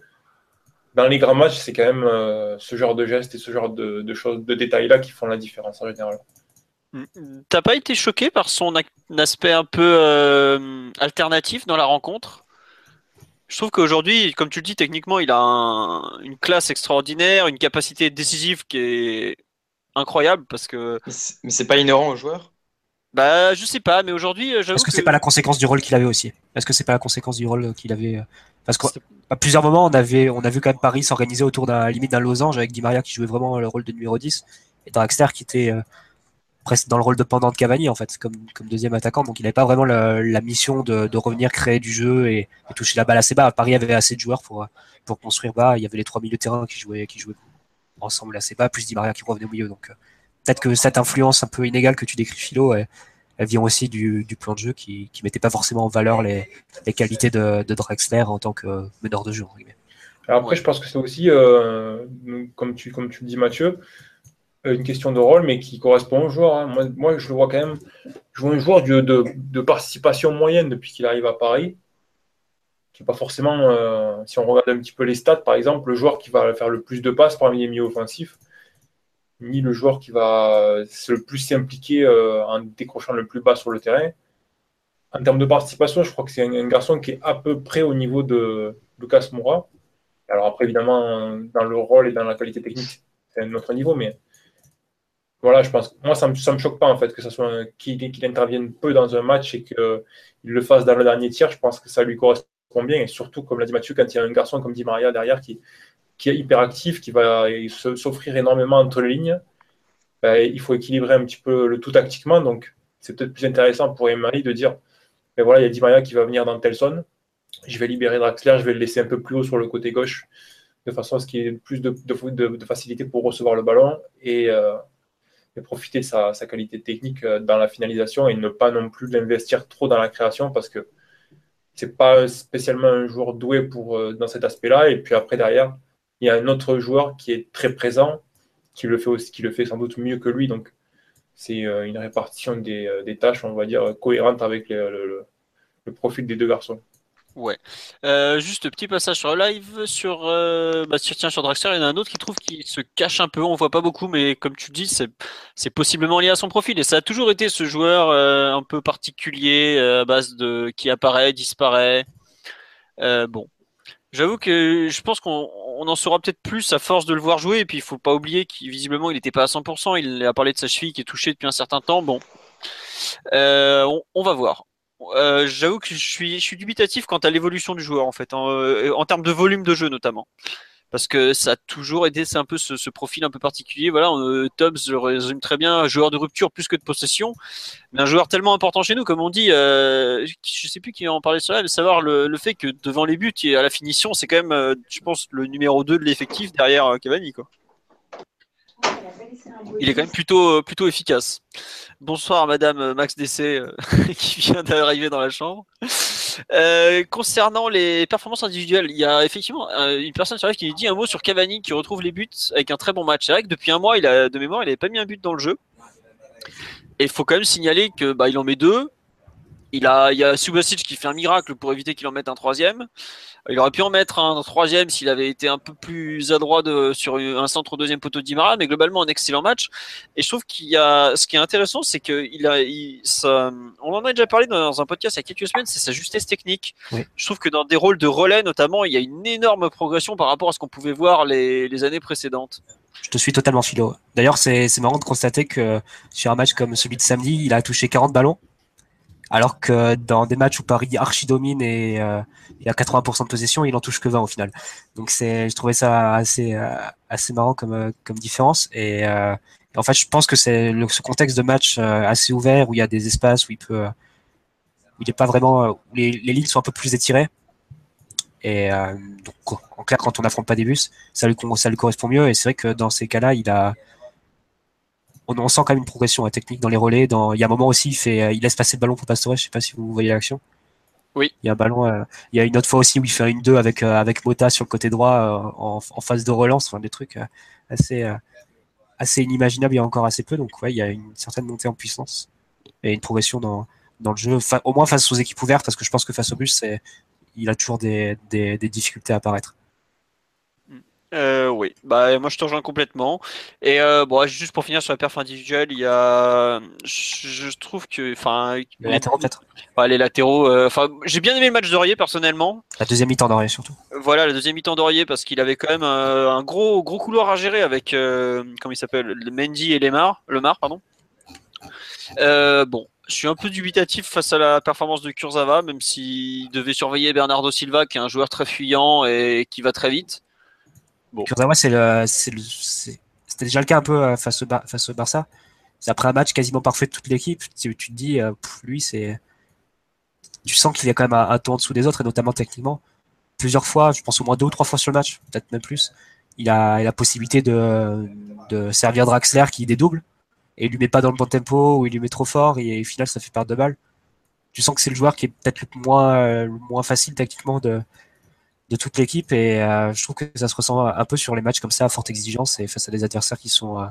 S4: dans les grands matchs, c'est quand même ce genre de gestes et ce genre de choses, de détails-là qui font la différence en général.
S1: T'as pas été choqué par son aspect un peu euh, alternatif dans la rencontre? Je trouve qu'aujourd'hui, comme tu le dis, techniquement, il a une classe extraordinaire, une capacité décisive qui est incroyable parce que.
S3: Mais c'est pas inhérent au joueur?
S1: Bah, je sais pas, mais aujourd'hui, euh, j'avoue.
S2: Est-ce que, c'est pas la conséquence du rôle qu'il avait aussi Est-ce que c'est pas la conséquence du rôle qu'il avait euh, Parce qu'à plusieurs moments, on avait, on a vu quand même Paris s'organiser autour d'un limite d'un losange avec Di Maria qui jouait vraiment le rôle de numéro 10 et Draxler qui était presque dans le rôle de pendant de Cavani en fait, comme, comme deuxième attaquant. Donc il n'avait pas vraiment la, mission de, de, revenir créer du jeu et, toucher la balle assez bas. Paris avait assez de joueurs pour, pour construire bas. Il y avait les trois milieux de terrain qui jouaient, qui jouaient ensemble assez bas, plus Di Maria qui revenait au milieu. Donc euh, peut-être que cette influence un peu inégale que tu décris Philo, elle, vient aussi du, plan de jeu qui ne mettait pas forcément en valeur les, les qualités de, de, Drexler en tant que meneur de jeu.
S4: Alors après, je pense que c'est aussi, euh, comme, tu, comme tu le dis Mathieu, une question de rôle, mais qui correspond au joueur. Hein. Moi, je le vois quand même. Vois un joueur de, de, participation moyenne depuis qu'il arrive à Paris, qui n'est pas forcément, euh, si on regarde un petit peu les stats, par exemple, le joueur qui va faire le plus de passes parmi les milieux offensifs, ni le joueur qui va se le plus s'impliquer euh, en décrochant le plus bas sur le terrain. En termes de participation, je crois que c'est un, garçon qui est à peu près au niveau de Lucas Moura. Alors après, évidemment, dans le rôle et dans la qualité technique, c'est un autre niveau, mais voilà, je pense. Moi, ça ne me, choque pas en fait que ça soit qu'il intervienne peu dans un match et qu'il le fasse dans le dernier tiers. Je pense que ça lui correspond bien et surtout, comme l'a dit Mathieu, quand il y a un garçon comme Di Maria derrière qui, qui est hyper actif, qui va s'offrir énormément entre les lignes, ben, il faut équilibrer un petit peu le tout tactiquement. Donc, c'est peut-être plus intéressant pour Emery de dire ben voilà, il y a Di Maria qui va venir dans telle. Je vais libérer Draxler, je vais le laisser un peu plus haut sur le côté gauche de façon à ce qu'il ait plus de, de, facilité pour recevoir le ballon et, euh, et profiter de sa, qualité technique euh, dans la finalisation et ne pas non plus l'investir trop dans la création parce que c'est pas spécialement un joueur doué pour, euh, dans cet aspect-là. Et puis après, derrière, il y a un autre joueur qui est très présent, qui le fait aussi, qui le fait sans doute mieux que lui. Donc, c'est euh, une répartition des, tâches, on va dire, cohérente avec le profil des deux garçons.
S1: Ouais. Euh, juste petit passage sur live sur, euh, bah, tiens sur Draxler, il y en a un autre qui trouve qu'il se cache un peu, on voit pas beaucoup, mais comme tu dis, c'est c'est possiblement lié à son profil et ça a toujours été ce joueur euh, un peu particulier à base de qui apparaît, disparaît. bon, j'avoue que je pense qu'on on en saura peut-être plus à force de le voir jouer et puis il faut pas oublier qu'il il n'était pas à 100%. Il a parlé de sa cheville qui est touchée depuis un certain temps. Bon, on va voir. Euh, j'avoue que je suis, dubitatif quant à l'évolution du joueur en fait, en, euh, en, termes de volume de jeu notamment. Parce que ça a toujours été, c'est un peu ce, profil un peu particulier. Voilà, euh, Tubbs résume très bien, joueur de rupture plus que de possession, mais un joueur tellement important chez nous, comme on dit. Euh, je sais plus qui en parlait sur là, mais savoir le, le, fait que devant les buts et à la finition, c'est quand même, je pense, le numéro 2 de l'effectif derrière Cavani, quoi. Il est quand même plutôt, plutôt efficace. Bonsoir Madame Max DC euh, <laughs> qui vient d'arriver dans la chambre. Euh, concernant les performances individuelles, il y a effectivement euh, une personne sur live qui dit un mot sur Cavani qui retrouve les buts avec un très bon match. C'est vrai que depuis un mois, de mémoire, il n'avait pas mis un but dans le jeu. Et il faut quand même signaler que bah, en met deux Il, a, il y a Subasic qui fait un miracle pour éviter qu'il en mette un troisième. Il aurait pu en mettre un troisième s'il avait été un peu plus adroit de, sur un centre au deuxième poteau d'Imara, mais globalement un excellent match. Et je trouve qu'il y a, ce qui est intéressant, c'est qu'il a, il, ça, on en a déjà parlé dans un podcast il y a quelques semaines, c'est sa justesse technique. Je trouve que dans des rôles de relais notamment, il y a une énorme progression par rapport à ce qu'on pouvait voir les, les années précédentes.
S2: Je te suis totalement philo. D'ailleurs, c'est marrant de constater que sur un match comme celui de samedi, il a touché 40 ballons alors que dans des matchs où Paris archi domine et euh, il a 80% de possession, il en touche que 20 au final. Donc c'est, je trouvais ça assez euh, assez marrant comme euh, comme différence. Et, euh, en fait je pense que c'est ce contexte de match assez ouvert où il y a des espaces où il peut où il est pas vraiment où les, les lignes sont un peu plus étirées. Et donc en clair quand on n'affronte pas des bus ça lui ça lui correspond mieux. Et c'est vrai que dans ces cas-là il a on, sent quand même une progression technique dans les relais. Dans, il y a un moment aussi, il, fait, euh, il laisse passer le ballon pour Pastore. Je sais pas si vous voyez l'action.
S1: Oui.
S2: Il y a un ballon. Euh, il y a une autre fois aussi où il fait une 2 avec euh, avec Mota sur le côté droit en, en, phase de relance. Enfin, des trucs assez assez inimaginables il y a encore assez peu. Donc ouais, il y a une certaine montée en puissance et une progression dans dans le jeu. au moins face aux équipes ouvertes, parce que je pense que face au bus, c'est il a toujours des, des, des difficultés à apparaître.
S1: Euh, oui, bah moi je te rejoins complètement. Et euh, bon, juste pour finir sur la perf individuelle, il y a, je, trouve que, enfin,
S2: les latéraux peut-être.
S1: les latéraux. Euh, j'ai bien aimé le match d'Aurier personnellement.
S2: La deuxième mi-temps d'Aurier surtout.
S1: Voilà, la deuxième mi-temps d'Aurier parce qu'il avait quand même un gros gros couloir à gérer avec, comment il s'appelle, Mendy et Lemar, Lemar, pardon. bon, je suis un peu dubitatif face à la performance de Kurzawa, même s'il devait surveiller Bernardo Silva, qui est un joueur très fuyant et qui va très vite.
S2: Kurzawa, c'est le, c'était déjà le cas un peu euh, face au, face au Barça. C'est après un match quasiment parfait de toute l'équipe. Tu, te dis, euh, lui, c'est, tu sens qu'il est quand même un, ton en dessous des autres et notamment techniquement. Plusieurs fois, je pense au moins deux ou trois fois sur le match, peut-être même plus. Il a, la possibilité de, de servir Draxler qui dédouble et il lui met pas dans le bon tempo ou il lui met trop fort et, au final ça fait perdre de balles. Tu sens que c'est le joueur qui est peut-être le moins, euh, le moins facile tactiquement de, de toute l'équipe et euh, je trouve que ça se ressent un peu sur les matchs comme ça à forte exigence et face à des adversaires qui sont euh,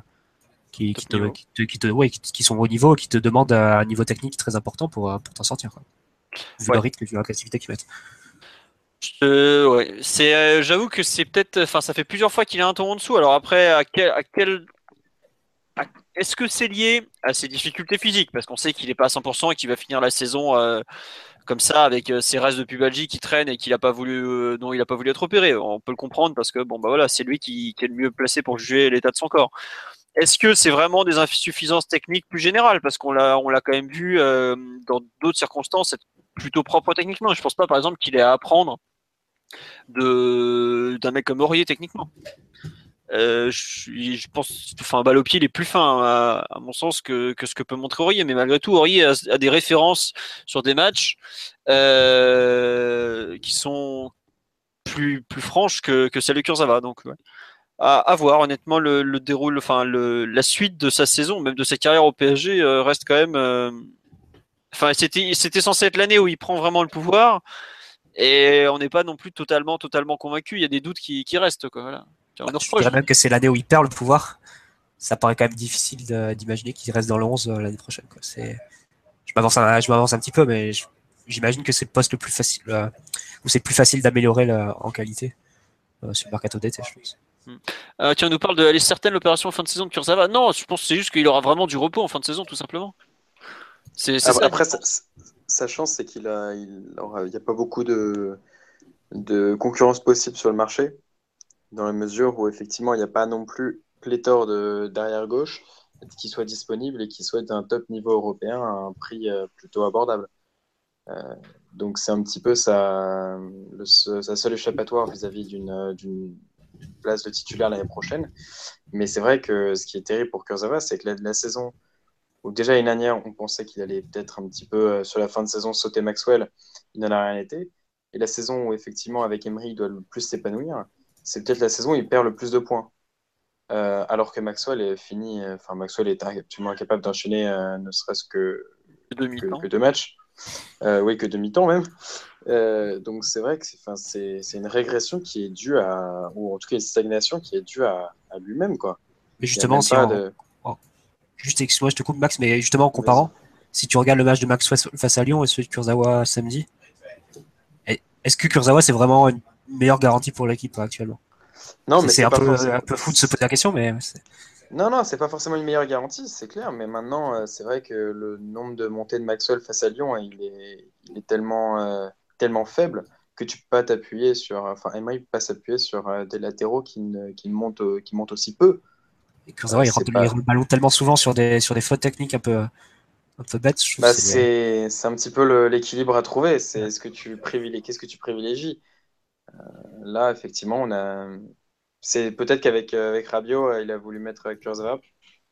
S2: qui, qui, te, qui, te, qui, te, ouais, qui, sont au niveau qui te demandent un niveau technique très important pour, euh, pour t'en sortir quoi. vu le rythme vu l'agressivité qu'ils mettent
S1: euh, ouais. c'est j'avoue que c'est peut-être enfin ça fait plusieurs fois qu'il est un ton en dessous alors après à quel à quel est-ce que c'est lié à ses difficultés physiques? Parce qu'on sait qu'il est pas à 100% et qu'il va finir la saison comme ça avec euh, ses restes de pubalgie qui traînent et qu'il a pas voulu, euh, dont il a pas voulu être opéré. On peut le comprendre parce que bon bah voilà, c'est lui qui, est le mieux placé pour juger l'état de son corps. Est-ce que c'est vraiment des insuffisances techniques plus générales? Parce qu'on l'a on l'a quand même vu euh, dans d'autres circonstances être plutôt propre techniquement. Je pense pas par exemple qu'il ait à apprendre de d'un mec comme Aurier techniquement. Euh, je, pense, enfin, balle au pied, il est plus fin à, mon sens que, que, ce que peut montrer Aurier, mais malgré tout, Aurier a, des références sur des matchs euh, qui sont plus, plus franches que, que celle de Kurzawa. Donc, à, voir. Honnêtement, le, le déroule, enfin, la suite de sa saison, même de sa carrière au PSG, euh, reste quand même. Enfin, c'était, censé être l'année où il prend vraiment le pouvoir. Et on n'est pas non plus totalement, totalement convaincu. Il y a des doutes qui, restent. Quoi.
S2: Je dirais même que c'est l'année où il perd le pouvoir. Ça paraît quand même difficile d'imaginer qu'il reste dans le 11 euh, l'année prochaine. Quoi. Je m'avance un, petit peu, mais j'imagine que c'est le poste le plus facile, euh, où c'est plus facile d'améliorer en qualité euh, sur le mercato d'été, je pense.
S1: Hmm. tu nous parles de elle est certaine l'opération en fin de saison de Kurzawa? Non, je pense que c'est juste qu'il aura vraiment du repos en fin de saison, tout simplement.
S5: C'est, ah. Après, sa, chance, c'est qu'il a, il n'y a pas beaucoup de, de concurrence possible sur le marché dans la mesure où effectivement il n'y a pas non plus pléthore de derrière gauche qui soit disponible et qui soit d'un top niveau européen à un prix euh, plutôt abordable. Euh, donc c'est un petit peu sa, seule échappatoire vis-à-vis d'une place de titulaire l'année prochaine. Mais c'est vrai que ce qui est terrible pour Kurzawa, c'est que la, saison où déjà une année on pensait qu'il allait peut-être un petit peu euh, sur la fin de saison sauter Maxwell, il n'en a rien été. Et la saison où effectivement avec Emery il doit le plus s'épanouir, c'est peut-être la saison où il perd le plus de points. Euh, alors que Maxwell est fini, euh, enfin Maxwell est absolument incapable d'enchaîner euh, ne serait-ce que, que, deux matchs, oui que demi-temps même. donc c'est vrai que c'est une régression qui est due à, ou en tout cas une stagnation qui est due à, lui-même quoi.
S2: Mais justement, si de... juste excuse-moi, je te coupe Max, mais justement en comparant, si tu regardes le match de Max face à Lyon et celui de Kurzawa samedi, est-ce que Kurzawa c'est vraiment une meilleure garantie pour l'équipe actuellement
S5: Non, mais
S2: c'est un, peu, un peu fou de se poser la question, mais
S5: non, non, c'est pas forcément une meilleure garantie, c'est clair, mais maintenant, euh, c'est vrai que le nombre de montées de Maxwell face à Lyon, il est, il est tellement, euh, tellement faible que tu peux pas t'appuyer sur. Enfin, Emery peut pas s'appuyer sur euh, des latéraux qui, ne, qui, montent, qui montent aussi peu.
S2: Et Kurzawa, il, rentre, le ballon tellement souvent sur des, sur des fautes techniques un peu, un peu bêtes.
S5: Bah, c'est un petit peu l'équilibre à trouver. C'est ce que tu privilégies. Qu'est-ce que tu privilégies Là, effectivement, on a c'est peut-être qu'avec euh, avec Rabiot, euh, il a voulu mettre Kurzawa.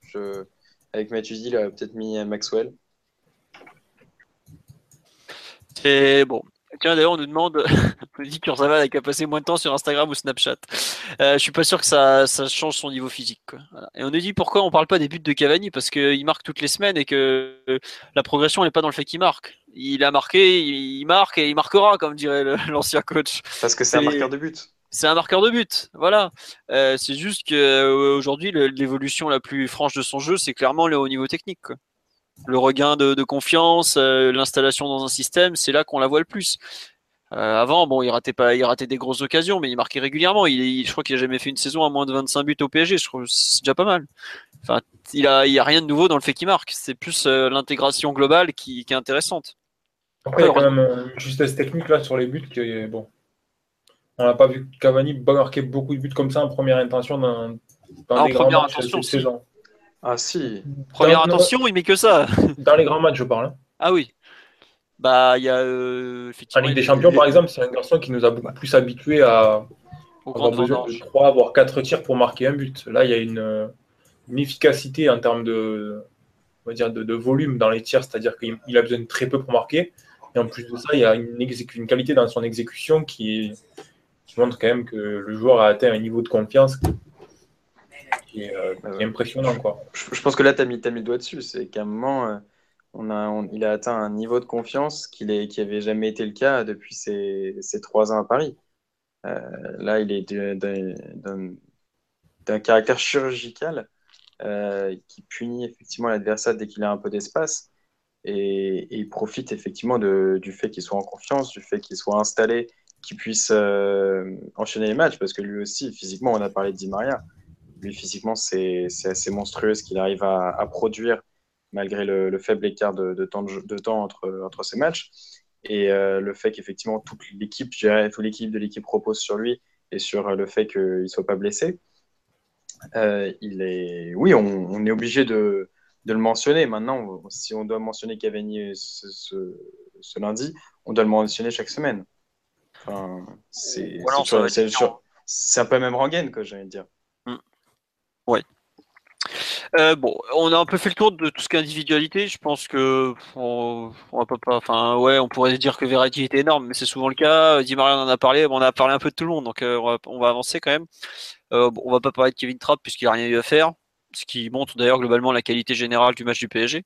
S5: Je, avec Matuidi, il a peut-être mis Maxwell.
S1: C'est bon. Tiens, d'ailleurs, on nous demande, <laughs> on nous dit Kurzawa n'a passé moins de temps sur Instagram ou Snapchat. Euh, je suis pas sûr que ça, ça change son niveau physique. Et on nous dit pourquoi on parle pas des buts de Cavani parce qu'il marque toutes les semaines et que la progression n'est pas dans le fait qu'il marque. Il a marqué, il marque et il marquera, comme dirait <laughs> l'ancien coach.
S5: Parce que c'est un marqueur de but
S1: c'est un marqueur de but. Voilà. Euh, c'est juste qu'aujourd'hui, euh, l'évolution la plus franche de son jeu, c'est clairement le haut niveau technique. Le regain de, confiance, euh, l'installation dans un système, c'est là qu'on la voit le plus. Avant, bon, il ratait pas, il ratait des grosses occasions, mais il marquait régulièrement. Il, je crois qu'il a jamais fait une saison à moins de 25 buts au PSG. Je trouve c'est déjà pas mal. Enfin, il a, il y a rien de nouveau dans le fait qu'il marque. C'est plus l'intégration globale qui, qui, est intéressante.
S4: Après, il y a quand même une justesse technique là sur les buts qui est bon. On n'a pas vu Cavani marquer beaucoup de buts comme ça en première intention dans,
S1: ah, les grands matchs de saison.
S5: Ah si.
S1: Première intention, il met que ça.
S4: Dans les grands matchs, je parle. Hein.
S1: Ah oui. Bah, il y a euh,
S4: En Ligue des Champions, par exemple, c'est un garçon qui nous a beaucoup plus habitués à avoir besoin de 3 voire 4 tirs pour marquer un but. Là, il y a une, efficacité en termes de, on va dire de, volume dans les tirs, c'est-à-dire qu'il a besoin de très peu pour marquer. Et en plus de ça, il y a une, une qualité dans son exécution qui montre quand même que le joueur a atteint un niveau de confiance qui est, euh, impressionnant. Quoi.
S5: Je, pense que là, tu as, mis, le doigt dessus. C'est qu'à un moment, euh, il a atteint un niveau de confiance qui n'avait jamais été le cas depuis ses, trois ans à Paris. Euh, là, il est d'un caractère chirurgical qui punit effectivement l'adversaire dès qu'il a un peu d'espace. Et, il profite effectivement du fait qu'il soit en confiance, du fait qu'il soit installé qui puisse euh, enchaîner les matchs, parce que lui aussi, physiquement, on a parlé de Di Maria. Lui, physiquement, c'est assez monstrueux ce qu'il arrive à, produire, malgré le, faible écart de, temps, de, temps, entre, entre ses matchs. Et euh, le fait qu'effectivement, toute l'équipe, je dirais, toute l'équipe de l'équipe repose sur lui et sur le fait qu'il ne soit pas blessé. Euh, il est... Oui, on, est obligé de, de, le mentionner. Maintenant, si on doit mentionner Cavani ce, ce, ce lundi, on doit le mentionner chaque semaine c'est un peu même rengaine, que j'allais dire.
S1: Mm. Ouais. Euh, bon, on a un peu fait le tour de tout ce qui est individualité. Je pense que on, va pas, enfin ouais, on pourrait dire que Verratti était énorme, mais c'est souvent le cas. Di Maria en a parlé, on a parlé un peu de tout le monde, donc euh, on, va, avancer quand même. Euh, on va pas parler de Kevin Trapp puisqu'il a rien eu à faire, ce qui montre d'ailleurs globalement la qualité générale du match du PSG.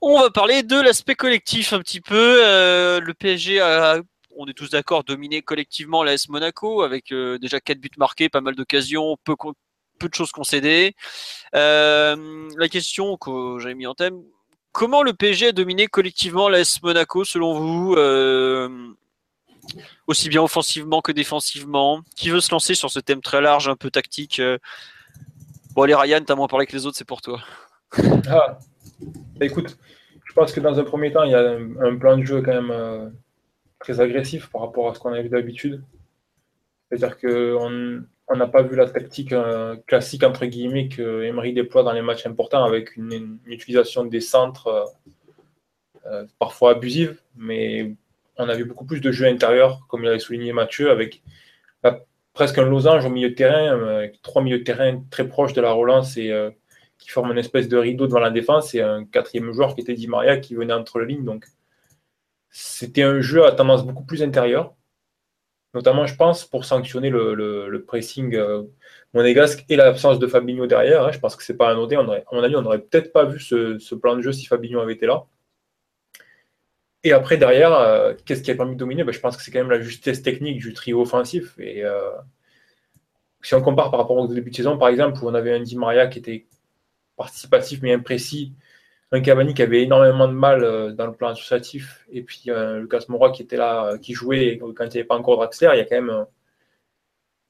S1: On va parler de l'aspect collectif un petit peu. le PSG a on est tous d'accord, dominer collectivement l'AS Monaco avec euh, déjà quatre buts marqués, pas mal d'occasions, peu, peu de choses concédées. Euh, la question que j'avais mis en thème, comment le PSG a dominé collectivement l'AS Monaco selon vous euh, aussi bien offensivement que défensivement? Qui veut se lancer sur ce thème très large, un peu tactique Bon, allez, Ryan, t'as moins parlé que les autres, c'est pour toi.
S4: Ah, bah, écoute, je pense que dans un premier temps, il y a un plan de jeu quand même très agressif par rapport à ce qu'on a vu d'habitude. C'est-à-dire qu'on on n'a pas vu la tactique euh, classique entre guillemets que Emery déploie dans les matchs importants avec une, utilisation des centres euh, euh, parfois abusive, mais on a vu beaucoup plus de jeux intérieurs, comme il avait souligné Mathieu, avec presque un losange au milieu de terrain, avec trois milieux de terrain très proches de la relance et qui forment une espèce de rideau devant la défense, et un quatrième joueur qui était Di Maria qui venait entre les lignes. Donc c'était un jeu à tendance beaucoup plus intérieure, notamment, je pense, pour sanctionner le, pressing euh, monégasque et l'absence de Fabinho derrière. Hein. Je pense que c'est pas anodin. On à mon avis, on n'aurait peut-être pas vu ce, plan de jeu si Fabinho avait été là. Et après, derrière, euh, qu'est-ce qui a permis de dominer? Ben, Je pense que c'est quand même la justesse technique du trio offensif. Euh, si on compare par rapport au début de saison, par exemple, où on avait un Di Maria qui était participatif mais imprécis, un Cavani qui avait énormément de mal dans le plan associatif, et puis Lucas Moura qui était là, qui jouait quand il n'y avait pas encore Draxler, il y a quand même,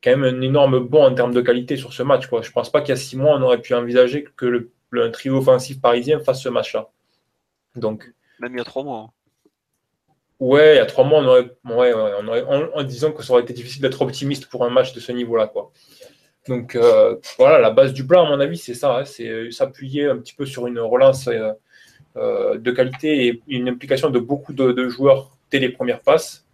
S4: quand même un énorme bond en termes de qualité sur ce match. Quoi. Je ne pense pas qu'il y a six mois, on aurait pu envisager que le, trio offensif parisien fasse ce match-là. Donc,
S1: Même il y a trois mois. Hein.
S4: Ouais, il y a trois mois, on aurait, ouais, on aurait en, disant que ça aurait été difficile d'être optimiste pour un match de ce niveau-là. Quoi. Donc euh, voilà, la base du plan, à mon avis, c'est ça. Hein, c'est euh, s'appuyer un petit peu sur une relance euh, de qualité et une implication de beaucoup de, joueurs dès les premières passes.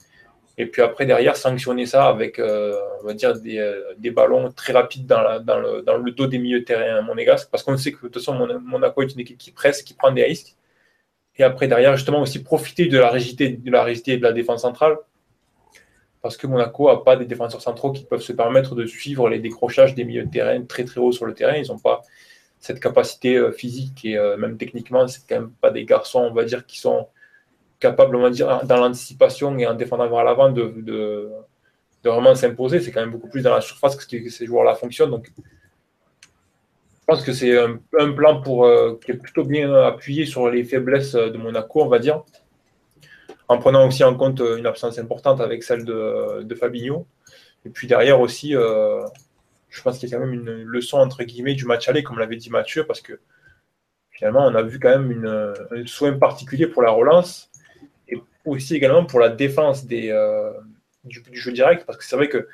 S4: Et puis après, derrière, sanctionner ça avec, on va dire, des, ballons très rapides dans, dans, le, dos des milieux de terrain monégasques. Parce qu'on sait que de toute façon, Monaco est une équipe qui presse, qui prend des risques. Et après, derrière, justement, aussi profiter de la rigidité de la, rigidité de la défense centrale. Parce que Monaco n'a pas des défenseurs centraux qui peuvent se permettre de suivre les décrochages des milieux de terrain très très haut sur le terrain. Ils n'ont pas cette capacité euh, physique et euh, même techniquement, c'est quand même pas des garçons, on va dire, qui sont capables, on va dire, dans l'anticipation et en défendant vers l'avant de, vraiment s'imposer. C'est quand même beaucoup plus dans la surface que ces joueurs-là fonctionnent. Donc, je pense que c'est un, plan pour, euh, qui est plutôt bien appuyé sur les faiblesses de Monaco, on va dire, en prenant aussi en compte une absence importante avec celle de, de Fabinho. Et puis derrière aussi, euh, je pense qu'il y a quand même une leçon entre guillemets du match aller, comme l'avait dit Mathieu, parce que finalement, on a vu quand même une, un soin particulier pour la relance et aussi également pour la défense des, euh, du, du, jeu direct, parce que c'est vrai que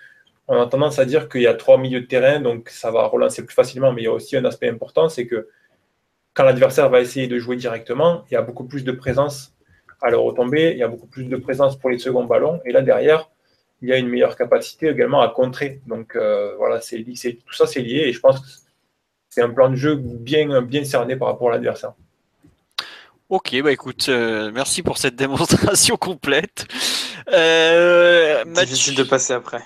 S4: on a tendance à dire qu'il y a trois milieux de terrain, donc ça va relancer plus facilement, mais il y a aussi un aspect important, c'est que quand l'adversaire va essayer de jouer directement, il y a beaucoup plus de présence à le retomber, il y a beaucoup plus de présence pour les seconds ballons, et là derrière, il y a une meilleure capacité également à contrer. Donc euh, voilà, c'est, tout ça c'est lié, et je pense que c'est un plan de jeu bien, bien cerné par rapport à l'adversaire.
S1: Ok, bah écoute, euh, merci pour cette <laughs> démonstration complète. Euh,
S3: Difficile de passer après.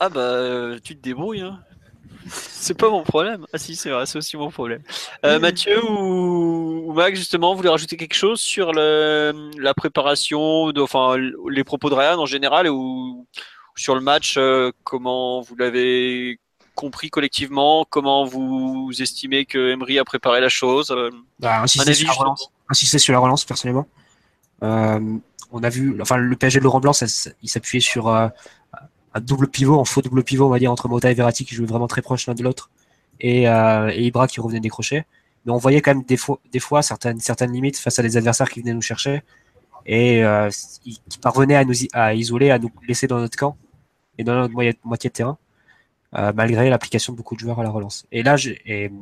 S1: Ah bah euh, tu te débrouilles. Hein. <laughs> C'est pas mon problème. Ah si, c'est vrai, c'est aussi mon problème. Euh, Mathieu ou, Max, justement, vous voulez rajouter quelque chose sur la préparation, de, enfin les propos de Ryan en général ou sur le match, euh, comment vous l'avez compris collectivement, comment vous estimez que Emery a préparé la chose
S2: bah, insister, sur la relance, insister sur la relance, personnellement. on a vu, enfin le PSG de Laurent Blanc, il s'appuyait sur un double pivot, en faux double pivot, on va dire, entre Mota et Verratti qui jouaient vraiment très proches l'un de l'autre, et, euh, et, Ibra qui revenait décrocher. Mais on voyait quand même des fois, certaines, certaines limites face à des adversaires qui venaient nous chercher et euh, qui parvenaient à nous à isoler, à nous laisser dans notre camp et dans notre moitié de terrain, euh, malgré l'application de beaucoup de joueurs à la relance. Et là, et,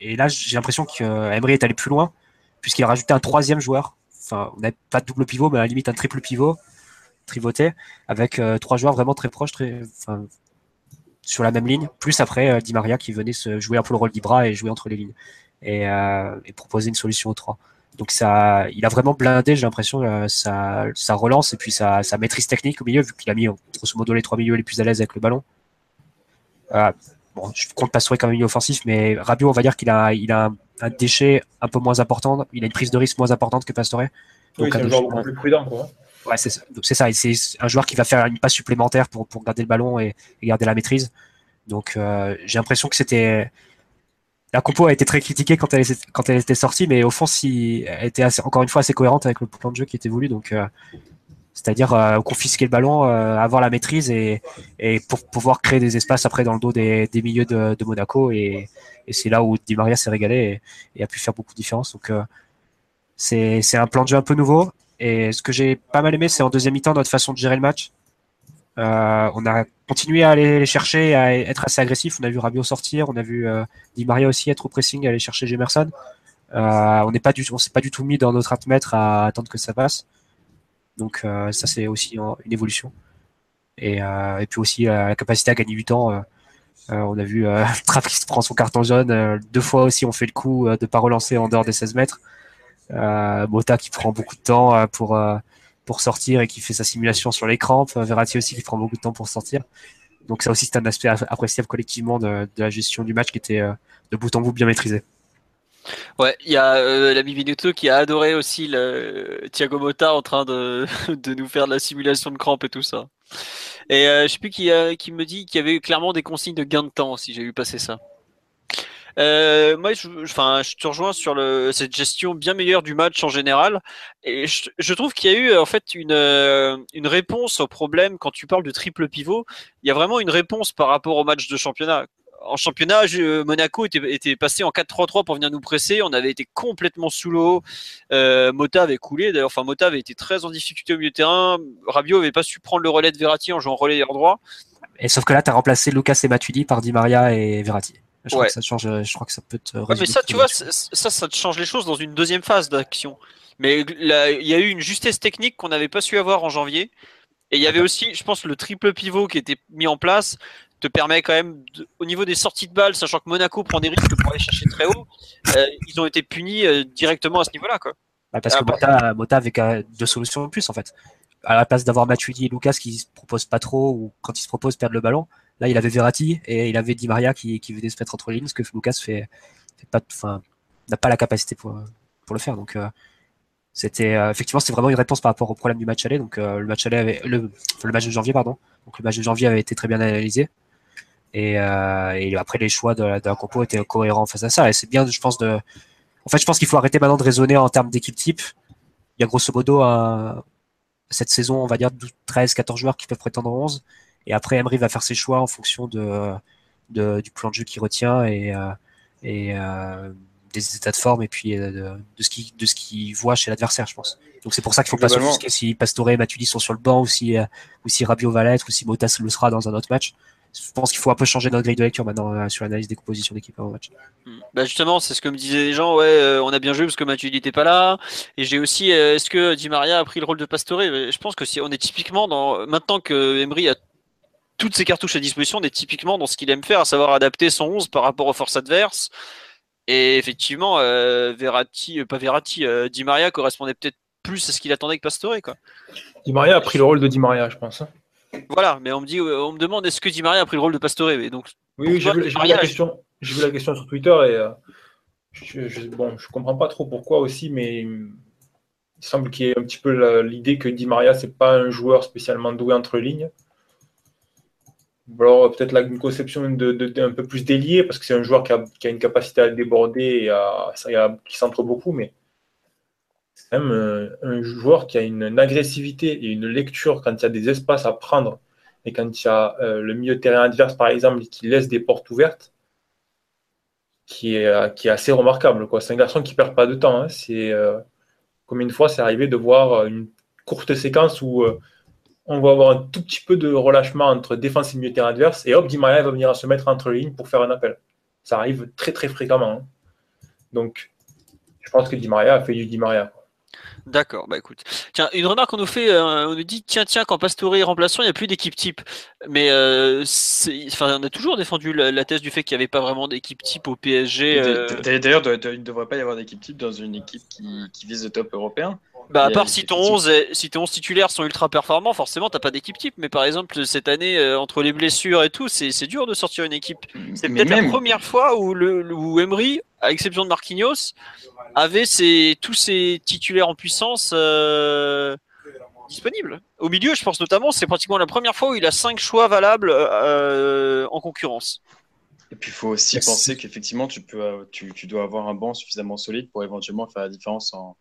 S2: et là, j'ai l'impression qu'Emery est allé plus loin puisqu'il a rajouté un troisième joueur. Enfin, on n'avait pas de double pivot, mais à la limite un triple pivot trivoté avec euh, trois joueurs vraiment très proches, sur la même ligne, plus après euh, Di Maria qui venait se jouer un peu le rôle d'Ibra et jouer entre les lignes et, euh, et, proposer une solution aux trois. Donc ça, il a vraiment blindé, j'ai l'impression, sa, sa, relance et puis sa, sa, maîtrise technique au milieu, vu qu'il a mis grosso modo les trois milieux les plus à l'aise avec le ballon. bon, je compte pas Pastore comme milieu offensif, mais Rabiot, on va dire qu'il a, il a un, déchet un peu moins important, il a une prise de risque moins importante que Pastore.
S4: Donc, c'est un joueur plus prudent, quoi.
S2: Ouais, c'est ça. C'est ça. C'est un joueur qui va faire une passe supplémentaire pour, garder le ballon et, garder la maîtrise. Donc euh, j'ai l'impression que c'était la compo a été très critiquée quand elle, était sortie, mais au fond, elle était encore une fois assez cohérente avec le plan de jeu qui était voulu. Donc, euh, c'est-à-dire euh, confisquer le ballon, avoir la maîtrise et, pour pouvoir créer des espaces après dans le dos des, milieux de, Monaco. Et, c'est là où Di Maria s'est régalé et, et, a pu faire beaucoup de différence. Donc, c'est un plan de jeu un peu nouveau. Et ce que j'ai pas mal aimé, c'est en deuxième mi-temps notre façon de gérer le match. Euh, on a continué à aller les chercher, à être assez agressif. On a vu Rabiot sortir, on a vu euh, Di Maria aussi être au pressing, aller chercher Gemerson. Euh, on n'est pas du, on s'est pas du tout mis dans notre mètre à attendre que ça passe. Donc euh, ça c'est aussi une évolution. Et, et puis aussi la capacité à gagner du temps. on a vu <laughs> Travis prend son carton jaune deux fois aussi. On fait le coup de pas relancer en dehors des 16 mètres. Euh, Mota qui prend beaucoup de temps euh, pour euh, pour sortir et qui fait sa simulation sur l'écran. Verratti aussi qui prend beaucoup de temps pour sortir. Donc ça aussi c'est un aspect appréciable collectivement de, la gestion du match qui était de bout en bout bien maîtrisé.
S1: Ouais, il y a euh, l'ami Binotto qui a adoré aussi le Thiago Motta en train de, <laughs> de nous faire de la simulation de crampes et tout ça. Et euh, je sais plus qui, qui me dit qu'il y avait clairement des consignes de gain de temps si j'ai vu passer ça. Euh, moi, je, enfin, je te rejoins sur le, cette gestion bien meilleure du match en général. Et je, je trouve qu'il y a eu en fait une, euh, une réponse au problème quand tu parles de triple pivot. Il y a vraiment une réponse par rapport au match de championnat en championnat, Monaco était, était passé en 4-3-3 pour venir nous presser. On avait été complètement sous l'eau. Euh, Mota avait coulé. D'ailleurs, enfin, Mota avait été très en difficulté au milieu de terrain. Rabiot avait pas su prendre le relais de Verratti en jouant relais droit.
S2: Et sauf que là, tu as remplacé Lucas et Matuidi par Di Maria et Verratti. Je crois que ça change. Je crois que ça peut te.
S1: mais ça, tu vois, ça, ça te change les choses dans une deuxième phase d'action. Mais il y a eu une justesse technique qu'on n'avait pas su avoir en janvier. Et il y avait aussi, je pense, le triple pivot qui était mis en place te permet quand même, au niveau des sorties de balles, sachant que Monaco prend des risques pour aller chercher très haut, euh, ils ont été punis euh, directement à ce niveau-là. Quoi.
S2: Bah, parce que Mota, Mota avait deux solutions en plus en fait. À la place d'avoir Matuidi et Lucas qui se proposent pas trop ou quand ils se proposent perdre le ballon, là il avait Verratti et il avait Di Maria qui, qui venait se mettre entre les lignes, ce que Lucas fait, pas, n'a pas la capacité pour, le faire. Donc euh, c'était effectivement c'était vraiment une réponse par rapport au problème du match aller. Donc le match aller avait, de janvier avait été très bien analysé. Euh, et, après, les choix de, la, compo étaient cohérents face à ça. Et c'est bien, je pense, de. En fait, je pense qu'il faut arrêter maintenant de raisonner en termes d'équipe type. Il y a grosso modo cette saison, on va dire 13, 14 joueurs qui peuvent prétendre 11. Et après, Emery va faire ses choix en fonction de, du plan de jeu qu'il retient et, euh, et euh, des états de forme et puis de, ce qu'il de ce qu'il voit chez l'adversaire, je pense. Donc c'est pour ça qu'il faut pas s'offusquer si Pastore et Matuidi sont sur le banc ou si, ou si Rabiot va l'être ou si Motas le sera dans un autre match je pense qu'il faut un peu changer notre grille de lecture maintenant euh, sur l'analyse des compositions d'équipe avant match.
S1: Hmm. Bah justement, c'est ce que me disaient les gens. Ouais, euh, on a bien joué parce que Mathieu n'était pas là. Et j'ai aussi, euh, est-ce que Di Maria a pris le rôle de Pastore? Je pense que si on est typiquement dans maintenant que Emery a toutes ses cartouches à disposition, on est typiquement dans ce qu'il aime faire, à savoir adapter son 11 par rapport aux forces adverses. Et effectivement, Verratti, pas Verratti, Di Maria correspondait peut-être plus à ce qu'il attendait que Pastore. Quoi.
S4: Di Maria a pris le rôle de Di Maria, je pense. Hein.
S1: Voilà, mais on me dit, on me demande est-ce que Di Maria a pris le rôle de Pastore? Et donc,
S4: Oui, j'ai vu, la question, vu la question sur Twitter et euh, je, je, bon, je comprends pas trop pourquoi aussi, mais il semble qu'il y ait un petit peu l'idée que Di Maria c'est pas un joueur spécialement doué entre lignes. Alors peut-être là une conception un peu plus déliée parce que c'est un joueur qui a, une capacité à déborder et à, qui centre beaucoup, mais c'est quand même euh, un, joueur qui a une, agressivité et une lecture quand il y a des espaces à prendre et quand il y a euh, le milieu de terrain adverse, par exemple, qui laisse des portes ouvertes, qui est, euh, qui est assez remarquable. C'est un garçon qui ne perd pas de temps. Hein. C'est, comme une fois, c'est arrivé de voir une courte séquence où on va avoir un tout petit peu de relâchement entre défense et milieu terrain adverse, et hop, Di Maria va venir se mettre entre les lignes pour faire un appel. Ça arrive très très fréquemment. Hein. Donc, je pense que Di Maria a fait du Di Maria.
S1: D'accord, bah écoute. Tiens, une remarque qu'on nous fait, euh, on nous dit tiens, tiens, quand Pastore est remplaçant, il n'y a plus d'équipe type. Mais euh, enfin, on a toujours défendu la, thèse du fait qu'il n'y avait pas vraiment d'équipe type au PSG.
S3: Euh. D'ailleurs, il ne devrait pas y avoir d'équipe type dans une équipe qui, vise le top européen.
S1: Bah, à part si ton, 11 si ton 11 titulaires sont ultra performants, forcément, t'as pas d'équipe type. Mais par exemple, cette année, entre les blessures et tout, c'est dur de sortir une équipe. C'est peut-être la première fois où, le, où Emery, à exception de Marquinhos, avait ses, tous ses titulaires en puissance euh, disponibles. Au milieu, je pense notamment, c'est pratiquement la première fois où il a cinq choix valables euh, en concurrence.
S3: Et puis il faut aussi penser qu'effectivement, tu, peux, euh, tu, tu, dois avoir un banc suffisamment solide pour éventuellement faire la différence en,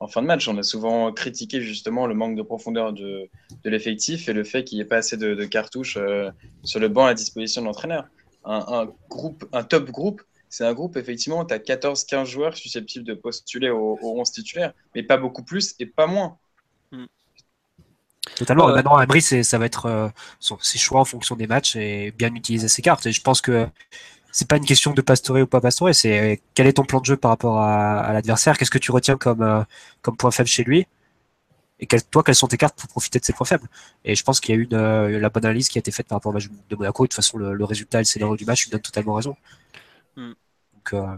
S3: en fin de match. On a souvent critiqué justement le manque de profondeur de, de l'effectif et le fait qu'il n'y ait pas assez de, cartouches sur le banc à disposition de l'entraîneur. Un, un, groupe, un top groupe c'est un groupe, effectivement, tu as 14-15 joueurs susceptibles de postuler au, 11 titulaire, mais pas beaucoup plus et pas moins. Hmm.
S2: Totalement. Maintenant, Abri, ça va être euh, ses choix en fonction des matchs et bien utiliser ses cartes. Et je pense que c'est pas une question de pastorer ou pas pastorer, c'est quel est ton plan de jeu par rapport à, l'adversaire, qu'est-ce que tu retiens comme, euh, comme point faible chez lui, et toi, quelles sont tes cartes pour profiter de ses points faibles? Et je pense qu'il y a eu euh, la bonne analyse qui a été faite par rapport au match de Monaco. De toute façon, le, résultat et le scénario du match lui donne totalement raison. Hmm. Donc, euh,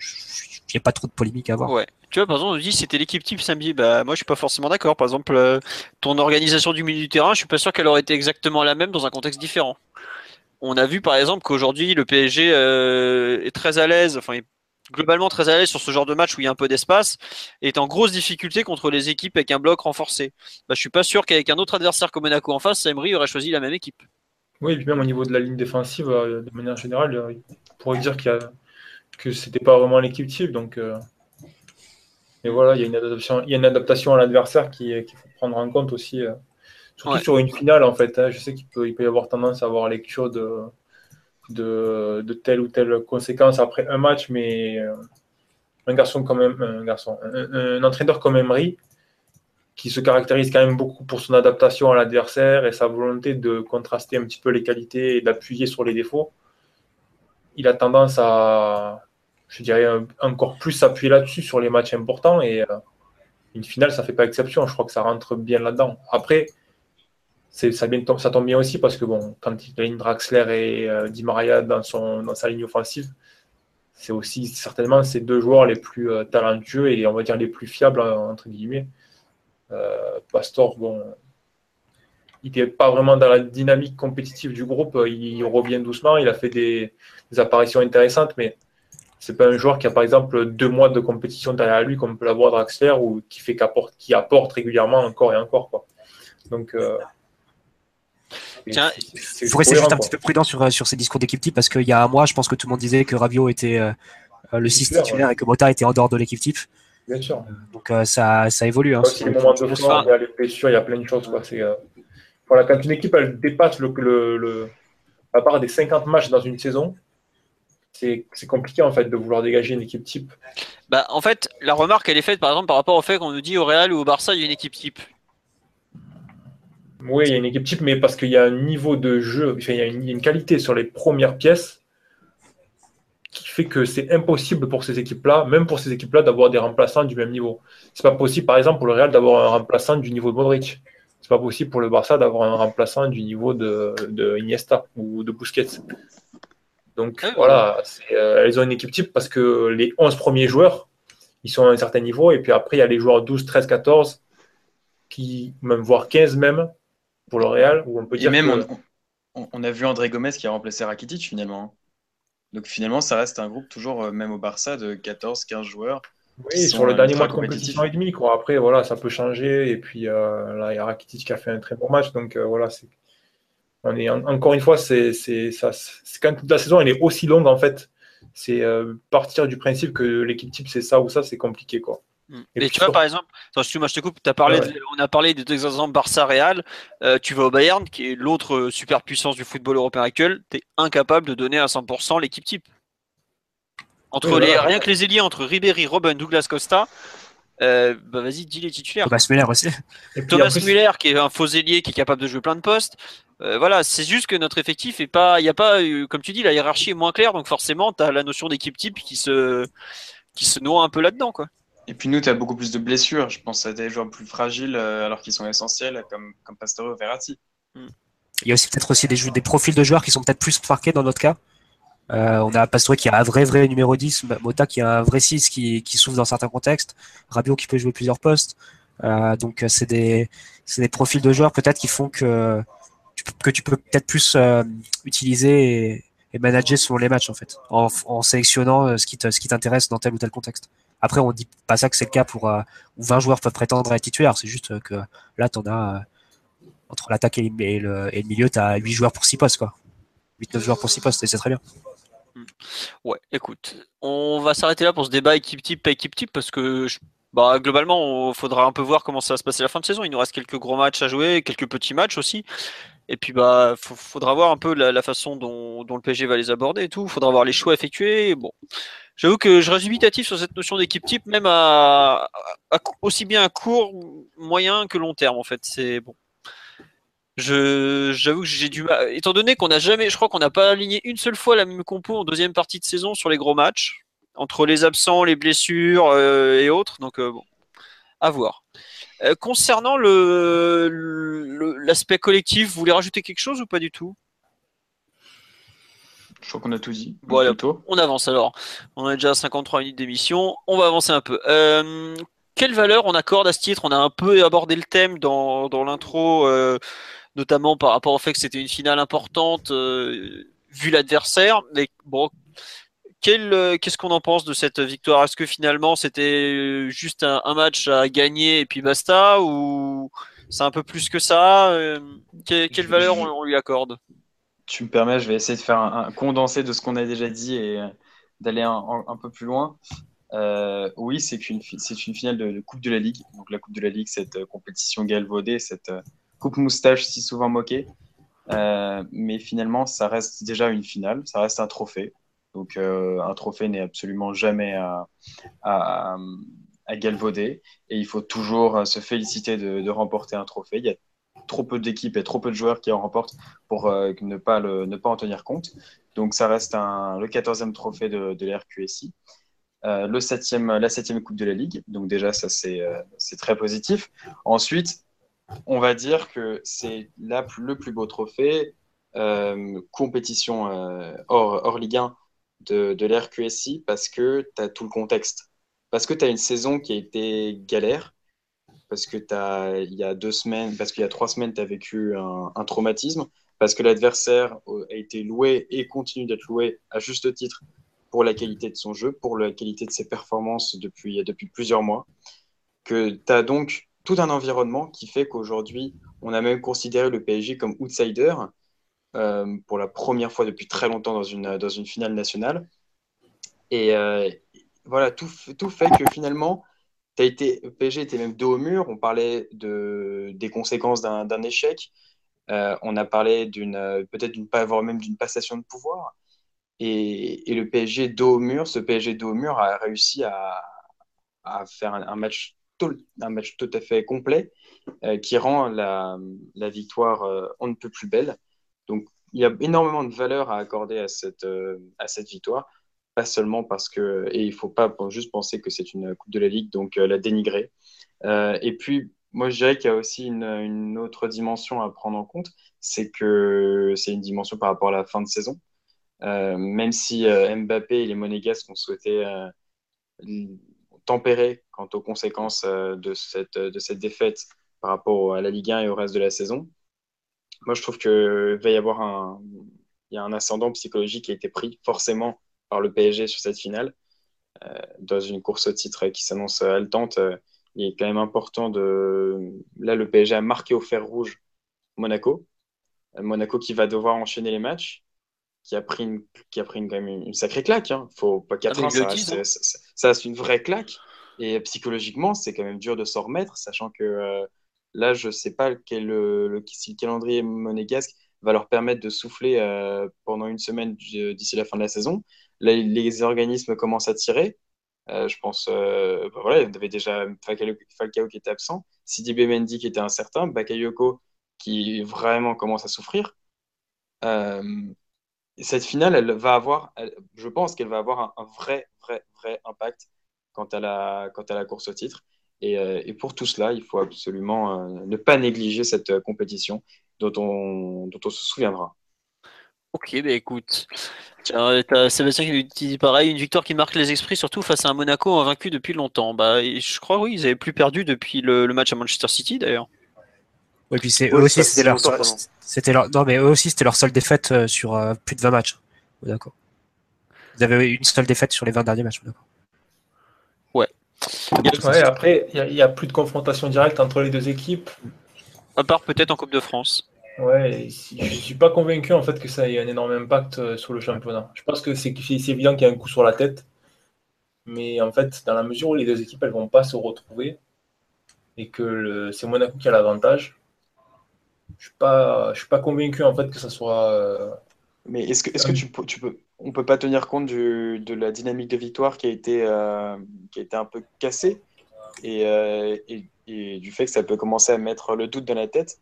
S2: il n'y a pas trop de polémique à avoir.
S1: Ouais. Tu vois, par exemple, on dit c'était l'équipe type samedi. Bah, moi, je suis pas forcément d'accord. Par exemple, euh, ton organisation du milieu du terrain, je suis pas sûr qu'elle aurait été exactement la même dans un contexte différent. On a vu, par exemple, qu'aujourd'hui, le PSG euh, est très à l'aise, enfin, globalement très à l'aise sur ce genre de match où il y a un peu d'espace, et est en grosse difficulté contre les équipes avec un bloc renforcé. Bah, je suis pas sûr qu'avec un autre adversaire comme Monaco en face, Emery aurait choisi la même équipe.
S4: Oui, et puis même au niveau de la ligne défensive, de manière générale, pourrait dire qu'il y a que c'était pas vraiment l'équipe type. Donc, et voilà, il y a une adaptation, il y a une adaptation à l'adversaire qu'il faut prendre en compte aussi. surtout sur une finale, en fait. Hein. je sais qu'il peut, il peut y avoir tendance à avoir lecture de, de, de telle ou telle conséquence après un match, mais un garçon comme un garçon, un, entraîneur comme Emery, qui se caractérise quand même beaucoup pour son adaptation à l'adversaire et sa volonté de contraster un petit peu les qualités et d'appuyer sur les défauts, il a tendance à, je dirais, encore plus s'appuyer là-dessus sur les matchs importants et euh, une finale, ça fait pas exception. Je crois que ça rentre bien là-dedans. Après, ça, ça tombe bien aussi parce que bon, quand il a une Draxler et euh, Di Maria dans, son, dans sa ligne offensive, c'est aussi certainement ces deux joueurs les plus euh, talentueux et on va dire les plus fiables entre guillemets. Pastor, bon, il n'est pas vraiment dans la dynamique compétitive du groupe. Il, revient doucement. Il a fait des, apparitions intéressantes, mais c'est pas un joueur qui a par exemple deux mois de compétition derrière lui comme peut l'avoir Draxler ou qui fait qu'apporte, qui apporte régulièrement encore et encore quoi. Donc euh,
S2: Tiens, il faut rester juste un petit peu prudent sur, euh, sur ces discours d'équipe type parce qu'il y a un mois, je pense que tout le monde disait que Ravio était euh, euh, le 6 titulaire et que Mota était en dehors de l'équipe type.
S4: Bien sûr.
S2: Donc ça, ça évolue. Hein,
S4: il y a les blessures, il y a plein de choses. Quoi. Voilà, quand une équipe elle dépasse le, le, à part des 50 matchs dans une saison, c'est compliqué en fait de vouloir dégager une équipe type.
S1: Bah, en fait, la remarque elle est faite par exemple par rapport au fait qu'on nous dit au Real ou au Barça il y a une équipe type.
S4: Oui, il y a une équipe type, mais parce qu'il y a un niveau de jeu, il, y a une, qualité sur les premières pièces qui fait que c'est impossible pour ces équipes-là, même pour ces équipes-là, d'avoir des remplaçants du même niveau. C'est pas possible, par exemple, pour le Real d'avoir un remplaçant du niveau de Modric. C'est pas possible pour le Barça d'avoir un remplaçant du niveau de, de Iniesta ou de Busquets. Donc ah voilà, euh, elles ont une équipe type parce que les 11 premiers joueurs, ils sont à un certain niveau, et puis après, il y a les joueurs 12, 13, 14, qui, même voire 15 même, pour le Real, où on peut dire
S5: même on, a vu André Gomez qui a remplacé Rakitic finalement. Hein. Donc finalement, ça reste un groupe toujours, euh, même au Barça, de 14-15 joueurs.
S4: Oui, sur le dernier mois de compétition et demi, quoi. Après, voilà, ça peut changer. Et puis euh, là, il y a Rakitic qui a fait un très bon match. Donc euh, voilà, c'est. On est encore une fois, c'est ça. Quand toute la saison elle est aussi longue en fait, c'est partir du principe que l'équipe type c'est ça ou ça, c'est compliqué quoi.
S1: Mm. Et, tu vois, par exemple, moi je te coupe, as parlé on a parlé des deux exemples Barça-Real. Euh, tu vas au Bayern, qui est l'autre euh, super puissance du football européen actuel, tu es incapable de donner à 100% l'équipe type. Entre les, rien que les ailiers, entre Ribéry, Robben, Douglas Costa, euh, bah vas-y, dis les titulaires.
S2: Thomas Müller aussi. <laughs>
S1: Thomas Müller, qui est un faux ailier, qui est capable de jouer plein de postes. voilà, c'est juste que notre effectif est pas, il n'y a pas, comme tu dis, la hiérarchie est moins claire, donc forcément, tu as la notion d'équipe type qui se, qui se noie un peu là-dedans, quoi.
S5: Et puis nous, tu as beaucoup plus de blessures. Je pense à des joueurs plus fragiles euh, alors qu'ils sont essentiels, comme, comme Pastore ou Verratti.
S2: Hmm. Il y a aussi peut-être aussi des, des profils de joueurs qui sont peut-être plus marqués dans notre cas. Euh, on a Pastore qui a un vrai vrai numéro 10, Mota qui a un vrai 6 qui, qui souffre dans certains contextes, Rabiot qui peut jouer plusieurs postes. Euh, donc c'est des, des profils de joueurs peut-être qui font que tu, que tu peux peut-être plus utiliser et, et, manager selon les matchs en fait, en, en sélectionnant ce qui t'intéresse dans tel ou tel contexte. Après, on dit pas ça que c'est le cas pour euh, où 20 joueurs peuvent prétendre être titulaires. C'est juste que là, tu en as euh, entre l'attaque et, le, milieu, tu as 8 joueurs pour 6 postes. Quoi. 8-9 joueurs pour 6 postes, et c'est très bien.
S1: Hmm. Ouais, écoute, on va s'arrêter là pour ce débat équipe type, équipe type, parce que bah, globalement, il faudra un peu voir comment ça va se passer la fin de saison. Il nous reste quelques gros matchs à jouer, quelques petits matchs aussi. Et puis, bah, faudra voir un peu la, façon dont, dont, le PSG va les aborder et tout. Il faudra voir les choix effectués. Bon, J'avoue que je reste dubitatif sur cette notion d'équipe type, même à, aussi bien à court, moyen que long terme en fait. C'est bon. J'avoue que j'ai du mal. Étant donné qu'on n'a jamais, je crois qu'on n'a pas aligné une seule fois la même compo en deuxième partie de saison sur les gros matchs, entre les absents, les blessures euh, et autres. Donc euh, bon, à voir. Euh, concernant le l'aspect collectif, vous voulez rajouter quelque chose ou pas du tout?
S5: Je crois qu'on a tout dit.
S1: Voilà, on avance alors. On a déjà 53 minutes d'émission. On va avancer un peu. Quelle valeur on accorde à ce titre? On a un peu abordé le thème dans, l'intro, euh, notamment par rapport au fait que c'était une finale importante euh, vu l'adversaire. Mais bon, qu'est-ce qu'on en pense de cette victoire? Est-ce que finalement c'était juste un, match à gagner et puis basta Ou c'est un peu plus que ça? Quelle, valeur on lui accorde?
S5: Tu me permets, je vais essayer de faire un, condensé de ce qu'on a déjà dit et, d'aller un, peu plus loin. Euh, oui, c'est une, une finale de, Coupe de la Ligue. Donc la Coupe de la Ligue, cette euh, compétition galvaudée, cette coupe moustache si souvent moquée. mais finalement, ça reste déjà une finale, ça reste un trophée. Donc un trophée n'est absolument jamais à, galvauder. Et il faut toujours se féliciter de, remporter un trophée. Il y a trop peu d'équipes et trop peu de joueurs qui en remportent pour euh, ne, pas ne pas en tenir compte. Donc ça reste le 14e trophée de, de l'RQSI. Euh, le septième, la septième Coupe de la Ligue. Donc déjà, ça, c'est euh, très positif. Ensuite, on va dire que c'est le plus beau trophée, euh, compétition hors, hors Ligue 1 de, de l'RQSI parce que tu as tout le contexte. Parce que tu as une saison qui a été galère, parce que as, il y a deux semaines, parce qu'il y a trois semaines, tu as vécu un, traumatisme, parce que l'adversaire a été loué et continue d'être loué à juste titre pour la qualité de son jeu, pour la qualité de ses performances depuis, depuis plusieurs mois, que tu as donc tout un environnement qui fait qu'aujourd'hui, on a même considéré le PSG comme outsider euh, pour la première fois depuis très longtemps dans une, dans une finale nationale. Et euh, voilà, tout, tout fait que finalement, été, PSG était même dos au mur. On parlait de, des conséquences d'un échec. Euh, on a parlé d'une peut-être d'une pas même d'une passation de pouvoir. Et, et, le PSG dos au mur, ce PSG dos au mur a réussi à, à faire un, match un match tout à fait complet euh, qui rend la, victoire euh, on ne peut plus belle. Donc il y a énormément de valeur à accorder à cette, à cette victoire pas seulement parce que, et il faut pas juste penser que c'est une Coupe de la Ligue, donc euh, la dénigrer. Euh, et puis, moi, je dirais qu'il y a aussi une, autre dimension à prendre en compte, c'est que c'est une dimension par rapport à la fin de saison. Euh, même si Mbappé et les Monégasques ont souhaité tempérer quant aux conséquences de, cette, de cette défaite par rapport à la Ligue 1 et au reste de la saison, moi, je trouve qu'il va y avoir un, il y a un ascendant psychologique qui a été pris forcément par le PSG sur cette finale. Euh, dans une course au titre qui s'annonce haletante, euh, il est quand même important de. Là, le PSG a marqué au fer rouge Monaco. Euh, Monaco qui va devoir enchaîner les matchs, qui a pris une, qui a pris une, quand même une sacrée claque. Hein. Faut pas 4 ans, ça reste, hein. ça, reste, une vraie claque. Et psychologiquement, c'est quand même dur de s'en remettre, sachant que là, je sais pas quel, le, si le calendrier monégasque va leur permettre de souffler pendant une semaine d'ici la fin de la saison les organismes commencent à tirer. Euh, je pense, euh, bah voilà, il y avait déjà Falcao qui était absent, Sidi Mendy qui était incertain, Bakayoko qui vraiment commence à souffrir. Euh, cette finale, elle va avoir, je pense qu'elle va avoir un, vrai, vrai, vrai impact quant à la, quant à la course au titre. Et, et pour tout cela, il faut absolument ne pas négliger cette compétition dont on, dont on se souviendra.
S1: Ok, bah écoute, Sébastien qui dit pareil, une victoire qui marque les esprits, surtout face à un Monaco invaincu depuis longtemps. Bah, je crois, oui, ils avaient plus perdu depuis le, match à Manchester City d'ailleurs.
S2: Oui, puis c'est eux aussi, c'était leur, c'était leur, non mais eux aussi, c'était leur seule défaite euh, sur euh, plus de 20 matchs. D'accord. Vous avez une seule défaite sur les 20 derniers matchs, d'accord.
S1: Ouais.
S4: après, il n'y a, a, plus de confrontation directe entre les deux équipes.
S1: À part peut-être en Coupe de France.
S4: Ouais, je ne suis pas convaincu en fait que ça ait un énorme impact euh, sur le championnat. Je pense que c'est évident qu'il y a un coup sur la tête, mais en fait, dans la mesure où les deux équipes elles vont pas se retrouver et que c'est Monaco qui a l'avantage, je suis pas, je suis pas convaincu en fait que ça soit. Euh,
S5: mais est-ce que, est-ce que tu, tu peux, on peut pas tenir compte du, de la dynamique de victoire qui a été, euh, qui a été un peu cassée et, et, et, du fait que ça peut commencer à mettre le doute dans la tête?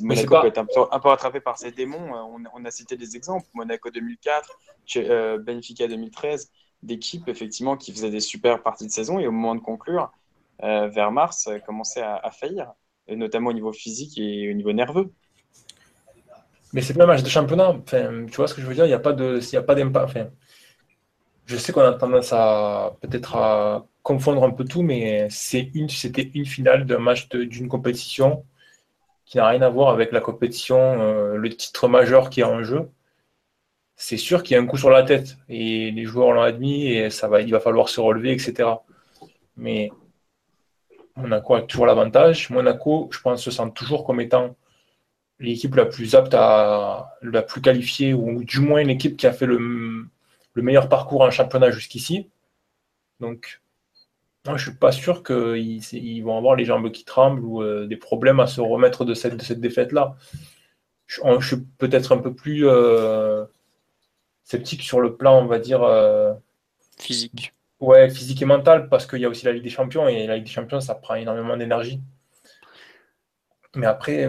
S5: Monaco peut être un peu, rattrapé par ses démons? Euh, on, a cité des exemples Monaco 2004, euh, Benfica 2013, d'équipes effectivement qui faisaient des super parties de saison et au moment de conclure, euh, vers mars, commençaient à, à, faillir, notamment au niveau physique et au niveau nerveux.
S4: Mais c'est pas un match de championnat. Tu vois ce que je veux dire? Il n'y a pas de, a pas d'impact. Je sais qu'on a tendance à peut-être à confondre un peu tout, mais c'est une, c'était une finale d'un match d'une compétition qui n'a rien à voir avec la compétition, euh, le titre majeur qui est en jeu, c'est sûr qu'il y a un coup sur la tête. Et les joueurs l'ont admis et ça va, il va falloir se relever, etc. Mais Monaco a toujours l'avantage. Monaco, je pense, se sent toujours comme étant l'équipe la plus apte à la plus qualifiée, ou du moins l'équipe qui a fait le, le meilleur parcours en championnat jusqu'ici. Donc, je ne suis pas sûr qu'ils vont avoir les jambes qui tremblent ou euh, des problèmes à se remettre de cette, de cette défaite-là. Je, suis peut-être un peu plus euh, sceptique sur le plan, on va dire. Euh,
S1: physique.
S4: Ouais, physique et mental, parce qu'il y a aussi la Ligue des Champions, et la Ligue des Champions, ça prend énormément d'énergie. Mais après,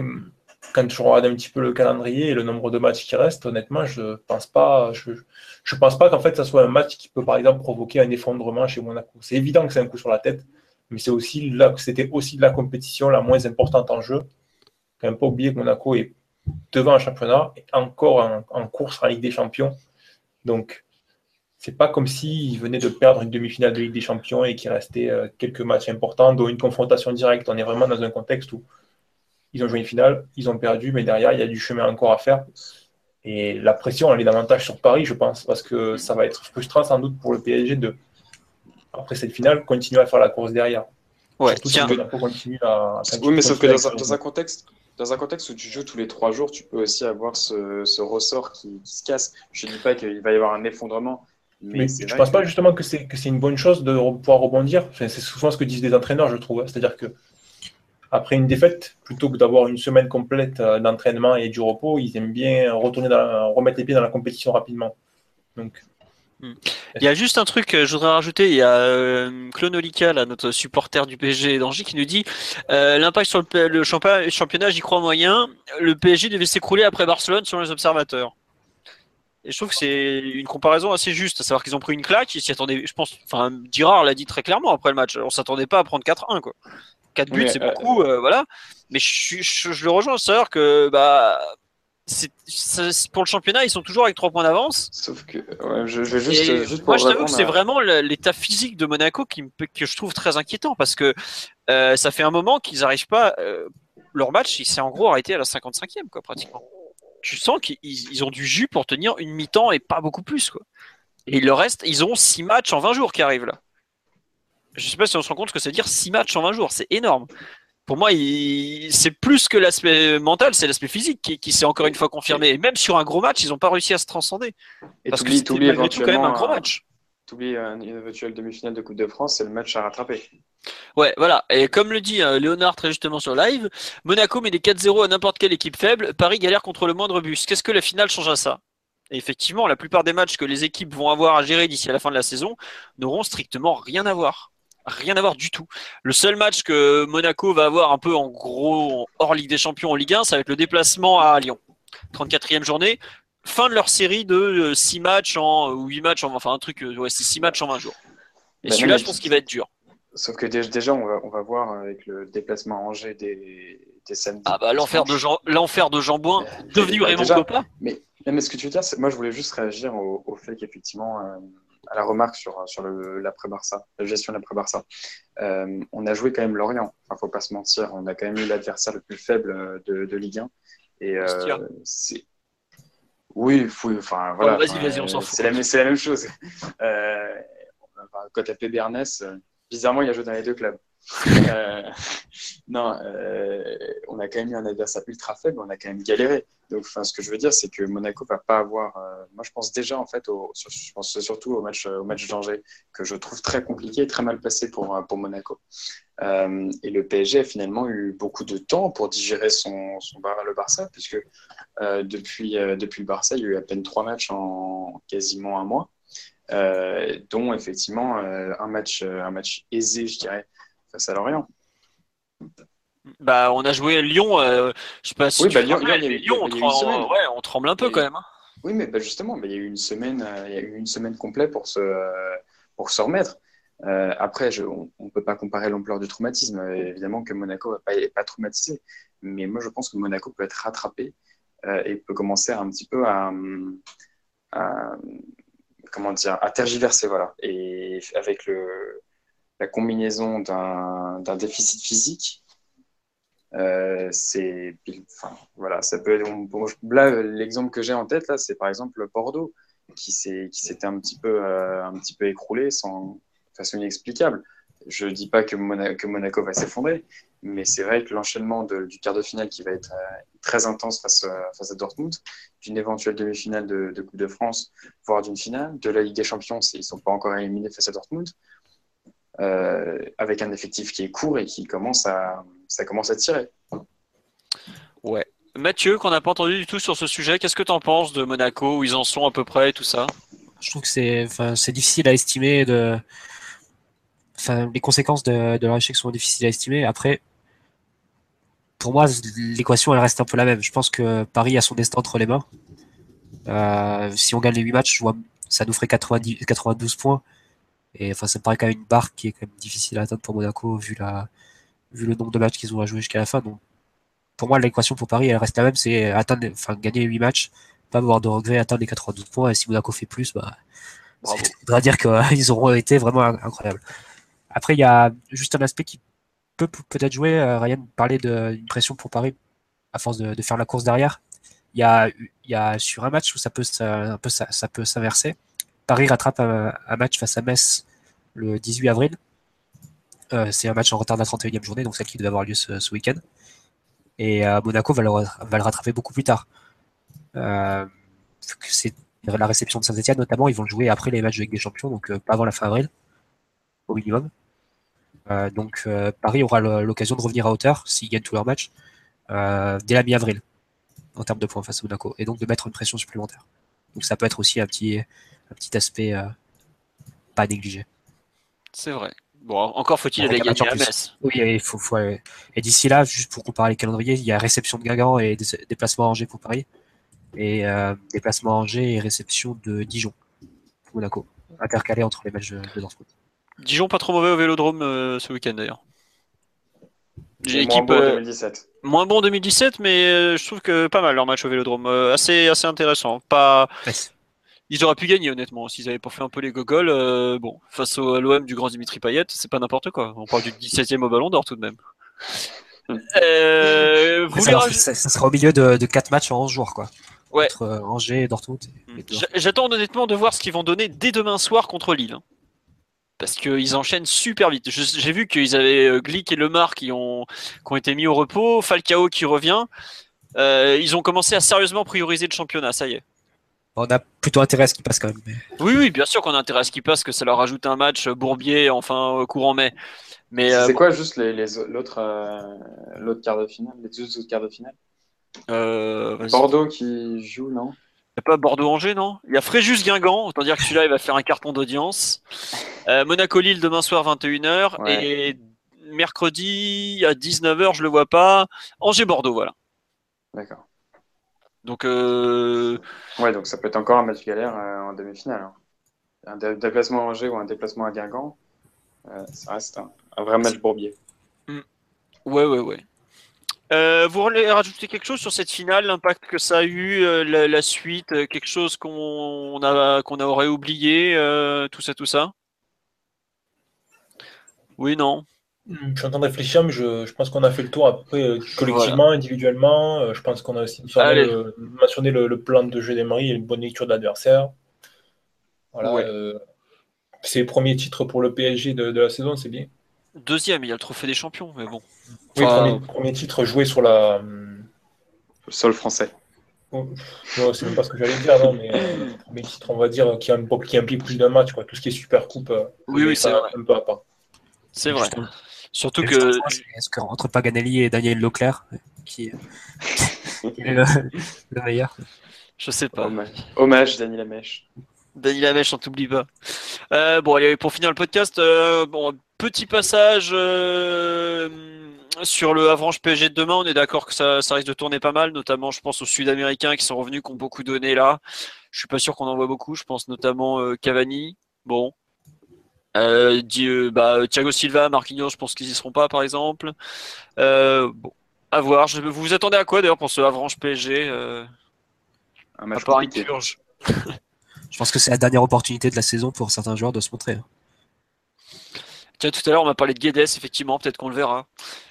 S4: quand je regarde un petit peu le calendrier et le nombre de matchs qui restent, honnêtement, je pense pas, je, pense pas qu'en fait ça soit un match qui peut par exemple provoquer un effondrement chez Monaco. C'est évident que c'est un coup sur la tête, mais c'est aussi là c'était aussi la compétition la moins importante en jeu. Quand même pas oublier que Monaco est devant un championnat et encore en, course en Ligue des Champions. Donc c'est pas comme s'ils venaient de perdre une demi-finale de Ligue des Champions et qu'il restait euh, quelques matchs importants, dont une confrontation directe. On est vraiment dans un contexte où ils ont joué une finale, ils ont perdu, mais derrière, il y a du chemin encore à faire. Et la pression, elle est davantage sur Paris, je pense, parce que ça va être frustrant sans doute pour le PSG de, après cette finale, continuer à faire la course derrière.
S1: Ouais, tiens.
S5: À, oui, mais sauf que dans un, contexte, dans un contexte où tu joues tous les trois jours, tu peux aussi avoir ce, ressort qui, se casse. Je ne dis pas qu'il va y avoir un effondrement.
S4: Mais, je ne pense pas justement que c'est une bonne chose de pouvoir rebondir. c'est souvent ce que disent les entraîneurs, je trouve. C'est-à-dire que après une défaite, plutôt que d'avoir une semaine complète euh, d'entraînement et du repos, ils aiment bien retourner remettre les pieds dans la compétition rapidement. Donc,
S1: hmm. il y a juste un truc, euh, je voudrais rajouter, il y a euh, Clonolika, notre supporter du PSG d'Angers, qui nous dit l'impact sur le, championnat, j'y crois moyen. Le PSG devait s'écrouler après Barcelone selon les observateurs. Et je trouve que c'est une comparaison assez juste, à savoir qu'ils ont pris une claque, ils s'y attendaient, je pense, enfin, Girard l'a dit très clairement après le match, on s'attendait pas à prendre 4-1, quoi. 4 buts, c'est euh, beaucoup, euh, voilà. Mais je, je, le rejoins, c'est que bah, pour le championnat, ils sont toujours avec 3 points d'avance.
S5: Sauf que je, vais juste, juste
S1: moi, je t'avoue que c'est vraiment l'état physique de Monaco qui que je trouve très inquiétant parce que euh, ça fait un moment qu'ils n'arrivent pas. leur match, il s'est en gros arrêté à la 55e, quoi, pratiquement. Tu sens qu'ils ont du jus pour tenir une mi-temps et pas beaucoup plus, quoi. Et leur reste, ils ont 6 matchs en 20 jours qui arrivent là je sais pas si on se rend compte ce que ça veut dire 6 matchs en 20 jours, c'est énorme. Pour moi, c'est plus que l'aspect mental, c'est l'aspect physique qui, s'est encore une fois confirmé. Et même sur un gros match, ils n'ont pas réussi à se transcender.
S5: Et parce que c'était malgré tout quand même un gros match. T'oublies une éventuelle demi-finale de Coupe de France, c'est le match à rattraper.
S1: Ouais, voilà. Et comme le dit euh, Léonard très justement sur live, Monaco met des 4-0 à n'importe quelle équipe faible. Paris galère contre le moindre bus. Qu'est-ce que la finale change à ça? Et effectivement, la plupart des matchs que les équipes vont avoir à gérer d'ici à la fin de la saison n'auront strictement rien à voir. Rien à voir du tout. Le seul match que Monaco va avoir un peu en gros hors Ligue des Champions en Ligue 1, ça va être le déplacement à Lyon. 34e journée, fin de leur série de 6 euh, matchs en ou 8 matchs en enfin un truc euh, ouais, c'est 6 matchs en 20 jours. Et bah, celui-là, je pense qu'il va être dur.
S5: Sauf que déjà, on va, on va voir avec le déplacement à Angers des, des samedis.
S1: Ah bah l'enfer de, Jean, l'enfer de Jambouin, devenu bah, Raymond Coppa.
S5: Mais, mais ce que tu veux dire, moi je voulais juste réagir au, fait qu'effectivement, euh, à la remarque sur, sur l'après-Barça, la gestion de l'après-Barça. Euh, on a joué quand même Lorient, il ne faut pas se mentir. On a quand même eu l'adversaire le plus faible de, de Ligue 1. Et euh, c'est. Oui, enfin voilà.
S1: vas-y, vas-y, on s'en fout.
S5: C'est la, la, même chose. Euh, quand tu as Bernès, bizarrement, il a joué dans les deux clubs. <laughs> Euh, non, euh, on a quand même eu un adversaire ultra faible, on a quand même galéré. Donc, enfin, ce que je veux dire, c'est que Monaco va pas avoir. Euh, moi, je pense déjà en fait, au, je pense surtout au match, au match d'Angers que je trouve très compliqué, très mal passé pour pour Monaco. et le PSG a finalement eu beaucoup de temps pour digérer son, son le Barça, puisque depuis depuis le Barça, il y a eu à peine trois matchs en quasiment un mois. Dont effectivement un match, un match aisé, je dirais, face à Lorient.
S1: Bah, on a joué Lyon, euh, je sais pas si
S5: oui, bah, Lyon, Lyon,
S1: on, tremble, ouais, on, tremble un peu quand même. Hein.
S5: Oui, mais bah, justement, il y a eu une semaine, euh, il y a eu une semaine complète pour se, euh, pour se remettre. après, je, on ne peut pas comparer l'ampleur du traumatisme. Évidemment que Monaco n'est pas, pas, traumatisé, mais moi je pense que Monaco peut être rattrapé et peut commencer un petit peu à, à, comment dire, à tergiverser, voilà. Et avec le la combinaison d'un déficit physique, euh, c'est voilà, ça peut être, là l'exemple que j'ai en tête là, c'est par exemple Bordeaux qui s'était un petit peu euh, un petit peu écroulé sans façon inexplicable. Je ne dis pas que, Monaco va s'effondrer, mais c'est vrai que l'enchaînement du quart de finale qui va être euh, très intense face, à Dortmund, d'une éventuelle demi-finale de, Coupe de France, voire d'une finale, de la Ligue des Champions, ils ne sont pas encore éliminés face à Dortmund, euh, avec un effectif qui est court et qui commence à, ça commence à tirer.
S1: Ouais. Mathieu, qu'on n'a pas entendu du tout sur ce sujet, qu'est-ce que tu en penses de Monaco, où ils en sont à peu près et tout ça?
S2: Je trouve que c'est, c'est difficile à estimer de, enfin, les conséquences de, de leur échec sont difficiles à estimer. Après, pour moi, l'équation elle reste un peu la même. Je pense que Paris a son destin entre les mains. Euh, si on gagne les 8 matchs, je vois, ça nous ferait 90, 92 points. Et enfin, ça me paraît quand même une barre qui est quand même difficile à atteindre pour Monaco vu la, vu le nombre de matchs qu'ils ont à jouer jusqu'à la fin. Donc, pour moi, l'équation pour Paris, elle reste la même, c'est atteindre, enfin, gagner 8 matchs, pas avoir de regrets, atteindre les 92 points. Et si Monaco fait plus, bah, ça voudra <laughs> dire qu'ils auront été vraiment incroyables. Après, il y a juste un aspect qui peut peut-être jouer. Euh, Ryan parlait d'une pression pour Paris à force de, faire la course derrière. Il y a, sur un match où ça peut, peu, ça, peut s'inverser. Paris rattrape un, match face à Metz le 18 avril. Euh, c'est un match en retard de la 31e journée, donc celle qui devait avoir lieu ce, week-end. Et euh, Monaco va le, va le, rattraper beaucoup plus tard. c'est la réception de Saint-Etienne notamment, ils vont le jouer après les matchs de Ligue des Champions, donc pas avant la fin avril, au minimum. Euh, donc euh, Paris aura l'occasion de revenir à hauteur s'ils gagnent tous leurs matchs euh, dès la mi-avril en termes de points face à Monaco et donc de mettre une pression supplémentaire. Donc ça peut être aussi un petit, un petit aspect pas négligé.
S1: C'est vrai. Bon, encore faut-il aller gagner à Metz.
S2: Oui, il faut, faut et d'ici là, juste pour comparer les calendriers, il y a réception de Guingamp et déplacement à Angers pour Paris, et déplacement à Angers et réception de Dijon pour Monaco, intercalé entre les matchs de, de Dortmund.
S1: Dijon pas trop mauvais au Vélodrome euh, ce week-end d'ailleurs.
S5: J'ai moins bon 2017.
S1: Euh, moins bon 2017, mais euh, je trouve que pas mal leur match au Vélodrome, assez assez intéressant. Pas. Ils auraient pu gagner honnêtement s'ils avaient pas fait un peu les gogoles. bon, face au l'OM du grand Dimitri Payet, c'est pas n'importe quoi. On parle du 17e au Ballon d'Or tout de même. <laughs>
S2: ça, sera au milieu de, de 4 matchs en 11 jours quoi.
S1: Ouais.
S2: Entre Angers et Dortmund.
S1: J'attends honnêtement de voir ce qu'ils vont donner dès demain soir contre Lille. Parce qu'ils enchaînent super vite. J'ai vu qu'ils avaient euh, Glick et Lemar qui ont, qui ont été mis au repos, Falcao qui revient. Euh, ils ont commencé à sérieusement prioriser le championnat, ça y est.
S2: On a plutôt intérêt à ce qui passe quand même.
S1: Oui, oui, bien sûr qu'on a intérêt à ce qui passe, que ça leur ajoute un match euh, Bourbier, enfin courant mai.
S5: Mais c'est quoi juste l'autre quart de finale, les deux autres quarts de finale? Bordeaux qui joue, non?
S1: Il n'y a pas Bordeaux-Angers, non? Il y a Fréjus-Guingamp, autant dire que celui-là, il va faire un carton d'audience. Euh, Monaco-Lille demain soir, 21h. Et mercredi à 19h, je le vois pas. Angers-Bordeaux, voilà.
S5: D'accord.
S1: Donc, euh...
S5: ouais, donc ça peut être encore un match galère euh, en demi-finale. Hein. Un déplacement à Angers ou un déplacement à Guingamp, ça reste un, vrai match bourbier.
S1: Mm. Ouais, ouais, ouais. Euh, vous voulez rajouter quelque chose sur cette finale, l'impact que ça a eu, euh, la, suite, euh, quelque chose qu'on a qu'on aurait oublié, tout ça, tout ça? Oui, non
S4: hmm, Je suis en train de réfléchir, mais je, pense qu'on a fait le tour à peu près collectivement, individuellement. je pense qu'on a aussi mentionné le, plan de jeu d'Emery et une bonne lecture de l'adversaire. Voilà. c'est le premier titre pour le PSG de la saison, c'est bien.
S1: Deuxième, il y a le trophée des champions, mais bon.
S4: Oui, premier, titre joué sur la.
S5: Le sol français.
S4: Oh, c'est même pas ce que j'allais dire, non, mais euh, premier titre, on va dire, qui, qui implique plus d'un match, quoi. Tout ce qui est super coupe. Euh,
S1: oui, oui, c'est vrai. Un peu à part. C'est vrai. Surtout que.
S2: Est-ce qu'entre Paganelli et Daniel Leclerc, qui, est <laughs> le, meilleur
S1: Je sais pas.
S5: Hommage, Daniel Amèche.
S1: Daniel Amèche, on t'oublie pas. Euh, bon, allez, pour finir le podcast, bon, petit passage euh, sur le Avranche PSG de demain. On est d'accord que ça, risque de tourner pas mal, notamment je pense aux Sud-Américains qui sont revenus, qui ont beaucoup donné là. Je suis pas sûr qu'on en voit beaucoup. Je pense notamment euh, Cavani. Bon. Euh, bah, Thiago Silva, Marquinhos, je pense qu'ils y seront pas par exemple. bon, à voir. Je, vous vous attendez à quoi d'ailleurs pour ce Avranche PSG
S5: Un match à <laughs>
S2: je pense que c'est la dernière opportunité de la saison pour certains joueurs de se montrer. Hein
S1: tout à l'heure, on m'a parlé de Guedes, effectivement, peut-être qu'on le verra.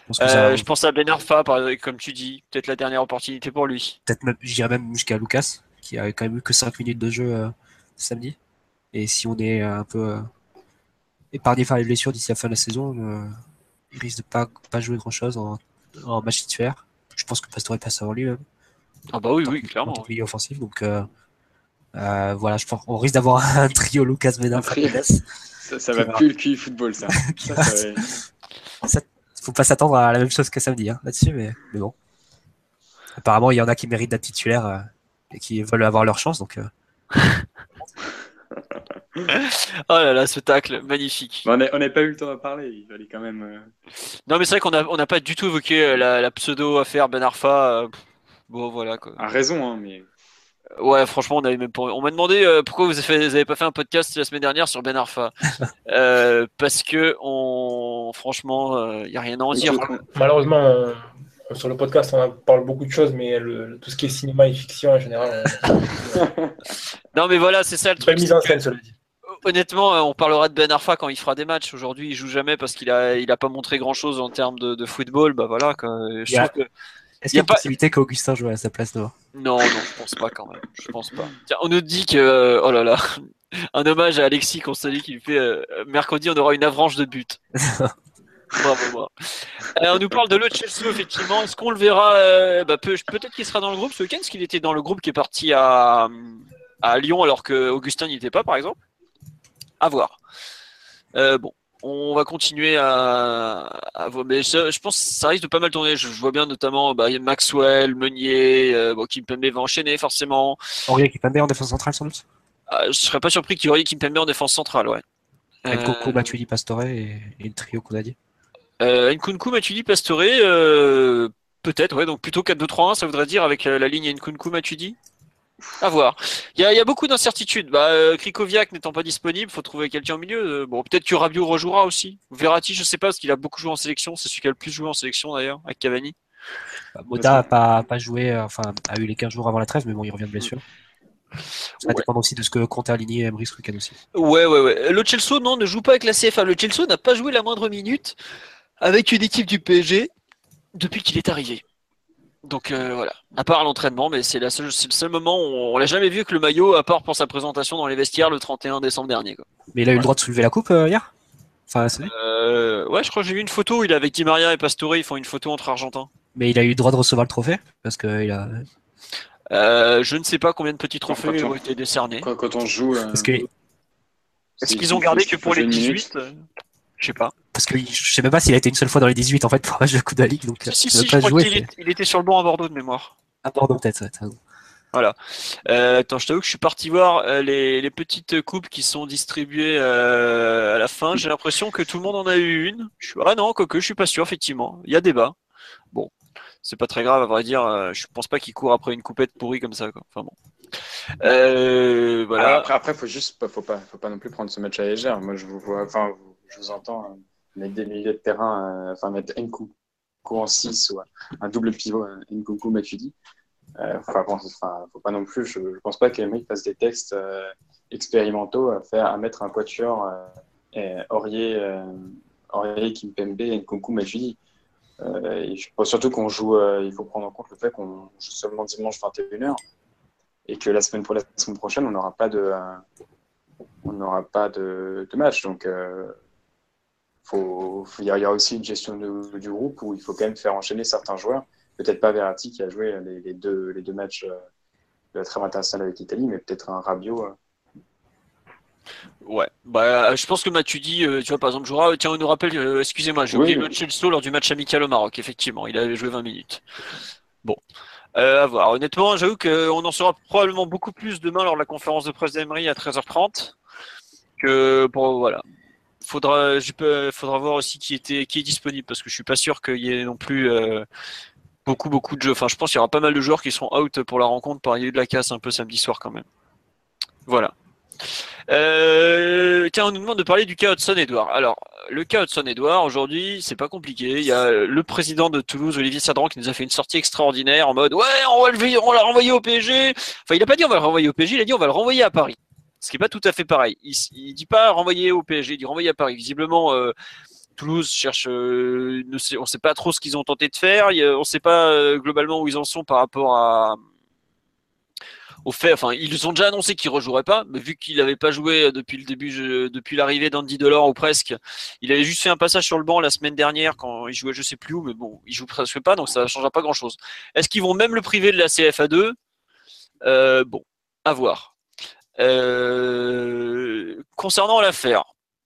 S1: Je pense, euh, à Ben Arfa, comme tu dis, peut-être la dernière opportunité pour lui.
S2: Peut-être même, j'irais même jusqu'à Lucas, qui a quand même eu que 5 minutes de jeu euh, samedi. Et si on est un peu, épargné par les blessures d'ici la fin de la saison. il risque de pas pas jouer grand chose en, match titulaire. Je pense que Pastore passe avant lui même.
S1: Ah bah oui, oui, clairement. En
S2: offensif, donc voilà, je pense on risque d'avoir <laughs> un trio Lucas Vedin.
S5: Ça, ça va plus le QI football, ça. <laughs> <laughs>
S2: ça, faut pas s'attendre à la même chose que samedi hein, là-dessus, mais, mais, bon. Apparemment, il y en a qui méritent d'être titulaires euh, et qui veulent avoir leur chance, donc. Euh.
S1: oh là là, ce tacle, magnifique.
S5: on n'a pas eu le temps de parler, il fallait quand même. Euh.
S1: Non, mais c'est vrai qu'on n'a on a pas du tout évoqué la, la pseudo affaire Ben Arfa. bon, voilà quoi.
S5: A raison, hein, mais.
S1: Ouais, franchement, on avait même on m'a demandé euh, pourquoi vous avez, pas fait un podcast la semaine dernière sur Ben Arfa. <laughs> Euh, parce que on, franchement, il euh, n'y a rien à en dire.
S4: Malheureusement, sur le podcast, on parle beaucoup de choses, mais tout ce qui est cinéma et fiction en général. <laughs>
S1: non, mais voilà, c'est ça le truc.
S4: mise en scène, cela dit.
S1: Honnêtement, on parlera de Ben Arfa quand il fera des matchs. Aujourd'hui, il joue jamais parce qu'il a, il a pas montré grand chose en termes de, football. Bah voilà, Je
S2: trouve que est-ce qu'il y a, pas... possibilité qu'Augustin joue à sa place
S1: Non, non, je pense pas quand même. Je pense pas. Tiens, on nous dit que, euh, oh là là, <laughs> un hommage à Alexis salue qui fait euh, mercredi on aura une avalanche de buts. <laughs> bravo, bravo. on nous parle de Le Chelsea effectivement. Est-ce qu'on le verra euh, bah, Peut-être qu'il sera dans le groupe ce week-end, parce qu'il était dans le groupe qui est parti à, à Lyon alors que Augustin n'y était pas, par exemple? À voir. bon, on va continuer à, à mais je, pense que ça risque de pas mal tourner. Je, vois bien notamment bah, Maxwell, Meunier, euh, bon, Kimpembe va enchaîner forcément.
S2: Aurier Kimpembe en défense centrale sans doute?
S1: Ah, Je serais pas surpris qu'il y aurait Kimpembe en défense centrale, ouais.
S2: Avec Coco, euh, Matuidi, Pastore et, et, le trio qu'on a dit.
S1: Euh, Nkunku, Matuidi, Pastore, euh, peut-être, ouais. Donc plutôt 4-2-3-1, ça voudrait dire avec la, ligne Nkunku, Matuidi? À voir. Il y a, beaucoup d'incertitudes. Bah, euh, Krikoviak n'étant pas disponible, faut trouver quelqu'un au milieu. Euh, bon, peut-être que Rabiot rejouera aussi. Verratti, je sais pas, parce qu'il a beaucoup joué en sélection. C'est celui qui a le plus joué en sélection d'ailleurs, avec Cavani.
S2: Bah, Moda a pas, pas joué, euh, enfin, a eu les 15 jours avant la trêve, mais bon, il revient de blessure. Ça dépend aussi de ce que compte aligner Emery ce aussi.
S1: Ouais, ouais, ouais. Le Chelsea, non, ne joue pas avec la CFA. Le Chelsea n'a pas joué la moindre minute avec une équipe du PSG depuis qu'il est arrivé. Donc euh, voilà, à part l'entraînement, mais c'est, la seule, le seul moment où on, l'a jamais vu que le maillot, à part pour sa présentation dans les vestiaires le 31 décembre dernier. Quoi.
S2: Mais il a eu le droit de soulever la coupe euh, hier?
S1: Enfin, euh, Ouais, je crois que j'ai vu une photo, il est avec Di Maria et Pastore, ils font une photo entre Argentins.
S2: Mais il a eu le droit de recevoir le trophée? Parce que il a...
S1: je ne sais pas combien de petits trophées ont été décernés.
S5: Quand, on joue...
S1: Est-ce qu'ils ont gardé que pour les 18 je sais pas.
S2: Parce que je sais même pas s'il a été une seule fois dans les 18 en fait pour un match de Coupe de la Ligue. Donc,
S1: si, si, je crois qu'il il était sur le banc à Bordeaux de mémoire.
S2: À Bordeaux peut-être,
S1: Voilà. Euh, attends, je t'avoue que je suis parti voir euh, les, les, petites coupes qui sont distribuées euh, à la fin. J'ai l'impression que tout le monde en a eu une. Je suis... Ah non, quoique, je suis pas sûr, effectivement. Il y a débat. Bon, c'est pas très grave, à vrai dire. Euh, je pense pas qu'il court après une coupette pourrie comme ça. Quoi. Enfin bon. Euh, voilà.
S5: après, après, faut juste, faut pas, faut pas non plus prendre ce match à légère. Moi, je vous vois, enfin, je vous entends hein, mettre des milieux de terrain, euh, enfin mettre Nkunku en 6 ou un double pivot, Nkunku Matuidi. Euh, enfin, enfin, faut pas non plus, je, ne pense pas que les mecs fassent des textes euh, expérimentaux à faire, à mettre un quatuor euh, Aurier, euh, Aurier, Kimpembe, Nkunku, Matuidi. et je pense surtout qu'on joue, il faut prendre en compte le fait qu'on joue seulement dimanche 21h et que la semaine, pour la semaine prochaine, on n'aura pas de, on n'aura pas de, de, match. Donc, il y, a aussi une gestion du groupe où il faut quand même faire enchaîner certains joueurs. Peut-être pas Verratti qui a joué les, deux, les deux matchs euh, de la trêve internationale avec l'Italie, mais peut-être un Rabiot. Euh.
S1: Ouais, bah, je pense que Matuidi, euh, tu vois, par exemple, jouera. Tiens, on nous rappelle, excusez-moi, j'ai oublié le Chelsea lors du match amical au Maroc, effectivement, il avait joué 20 minutes. Bon, à voir. Honnêtement, j'avoue qu'on en saura probablement beaucoup plus demain lors de la conférence de presse d'Emery à 13h30 que pour, voilà, faudra, faudra voir aussi qui était, qui est disponible parce que je suis pas sûr qu'il y ait non plus euh, beaucoup, beaucoup de jeux. Enfin, je pense qu'il y aura pas mal de joueurs qui seront out pour la rencontre par eu de la casse un peu samedi soir quand même. Voilà. Euh, tiens, on nous demande de parler du cas Hudson Edouard. Alors, le cas Hudson Edouard, aujourd'hui, c'est pas compliqué. Il y a le président de Toulouse, Olivier Sadran, qui nous a fait une sortie extraordinaire en mode Ouais, on va le, on renvoyer au PSG. Enfin, il a pas dit on va le renvoyer au PSG, il a dit on va le renvoyer à Paris ce qui n'est pas tout à fait pareil. Il, ne dit pas renvoyer au PSG, il dit renvoyer à Paris. Visiblement, euh, Toulouse cherche, euh, on ne sait pas trop ce qu'ils ont tenté de faire. on ne sait pas euh, globalement où ils en sont par rapport à au fait, enfin, ils ont déjà annoncé qu'il rejouerait pas, mais vu qu'il n'avait pas joué depuis le début, depuis l'arrivée d'Andy Delors ou presque, il avait juste fait un passage sur le banc la semaine dernière quand il jouait, je sais plus où, mais bon, il joue presque pas, donc ça ne changera pas grand chose. Est-ce qu'ils vont même le priver de la CFA2 euh, Bon, à voir. Euh, concernant l'affaire,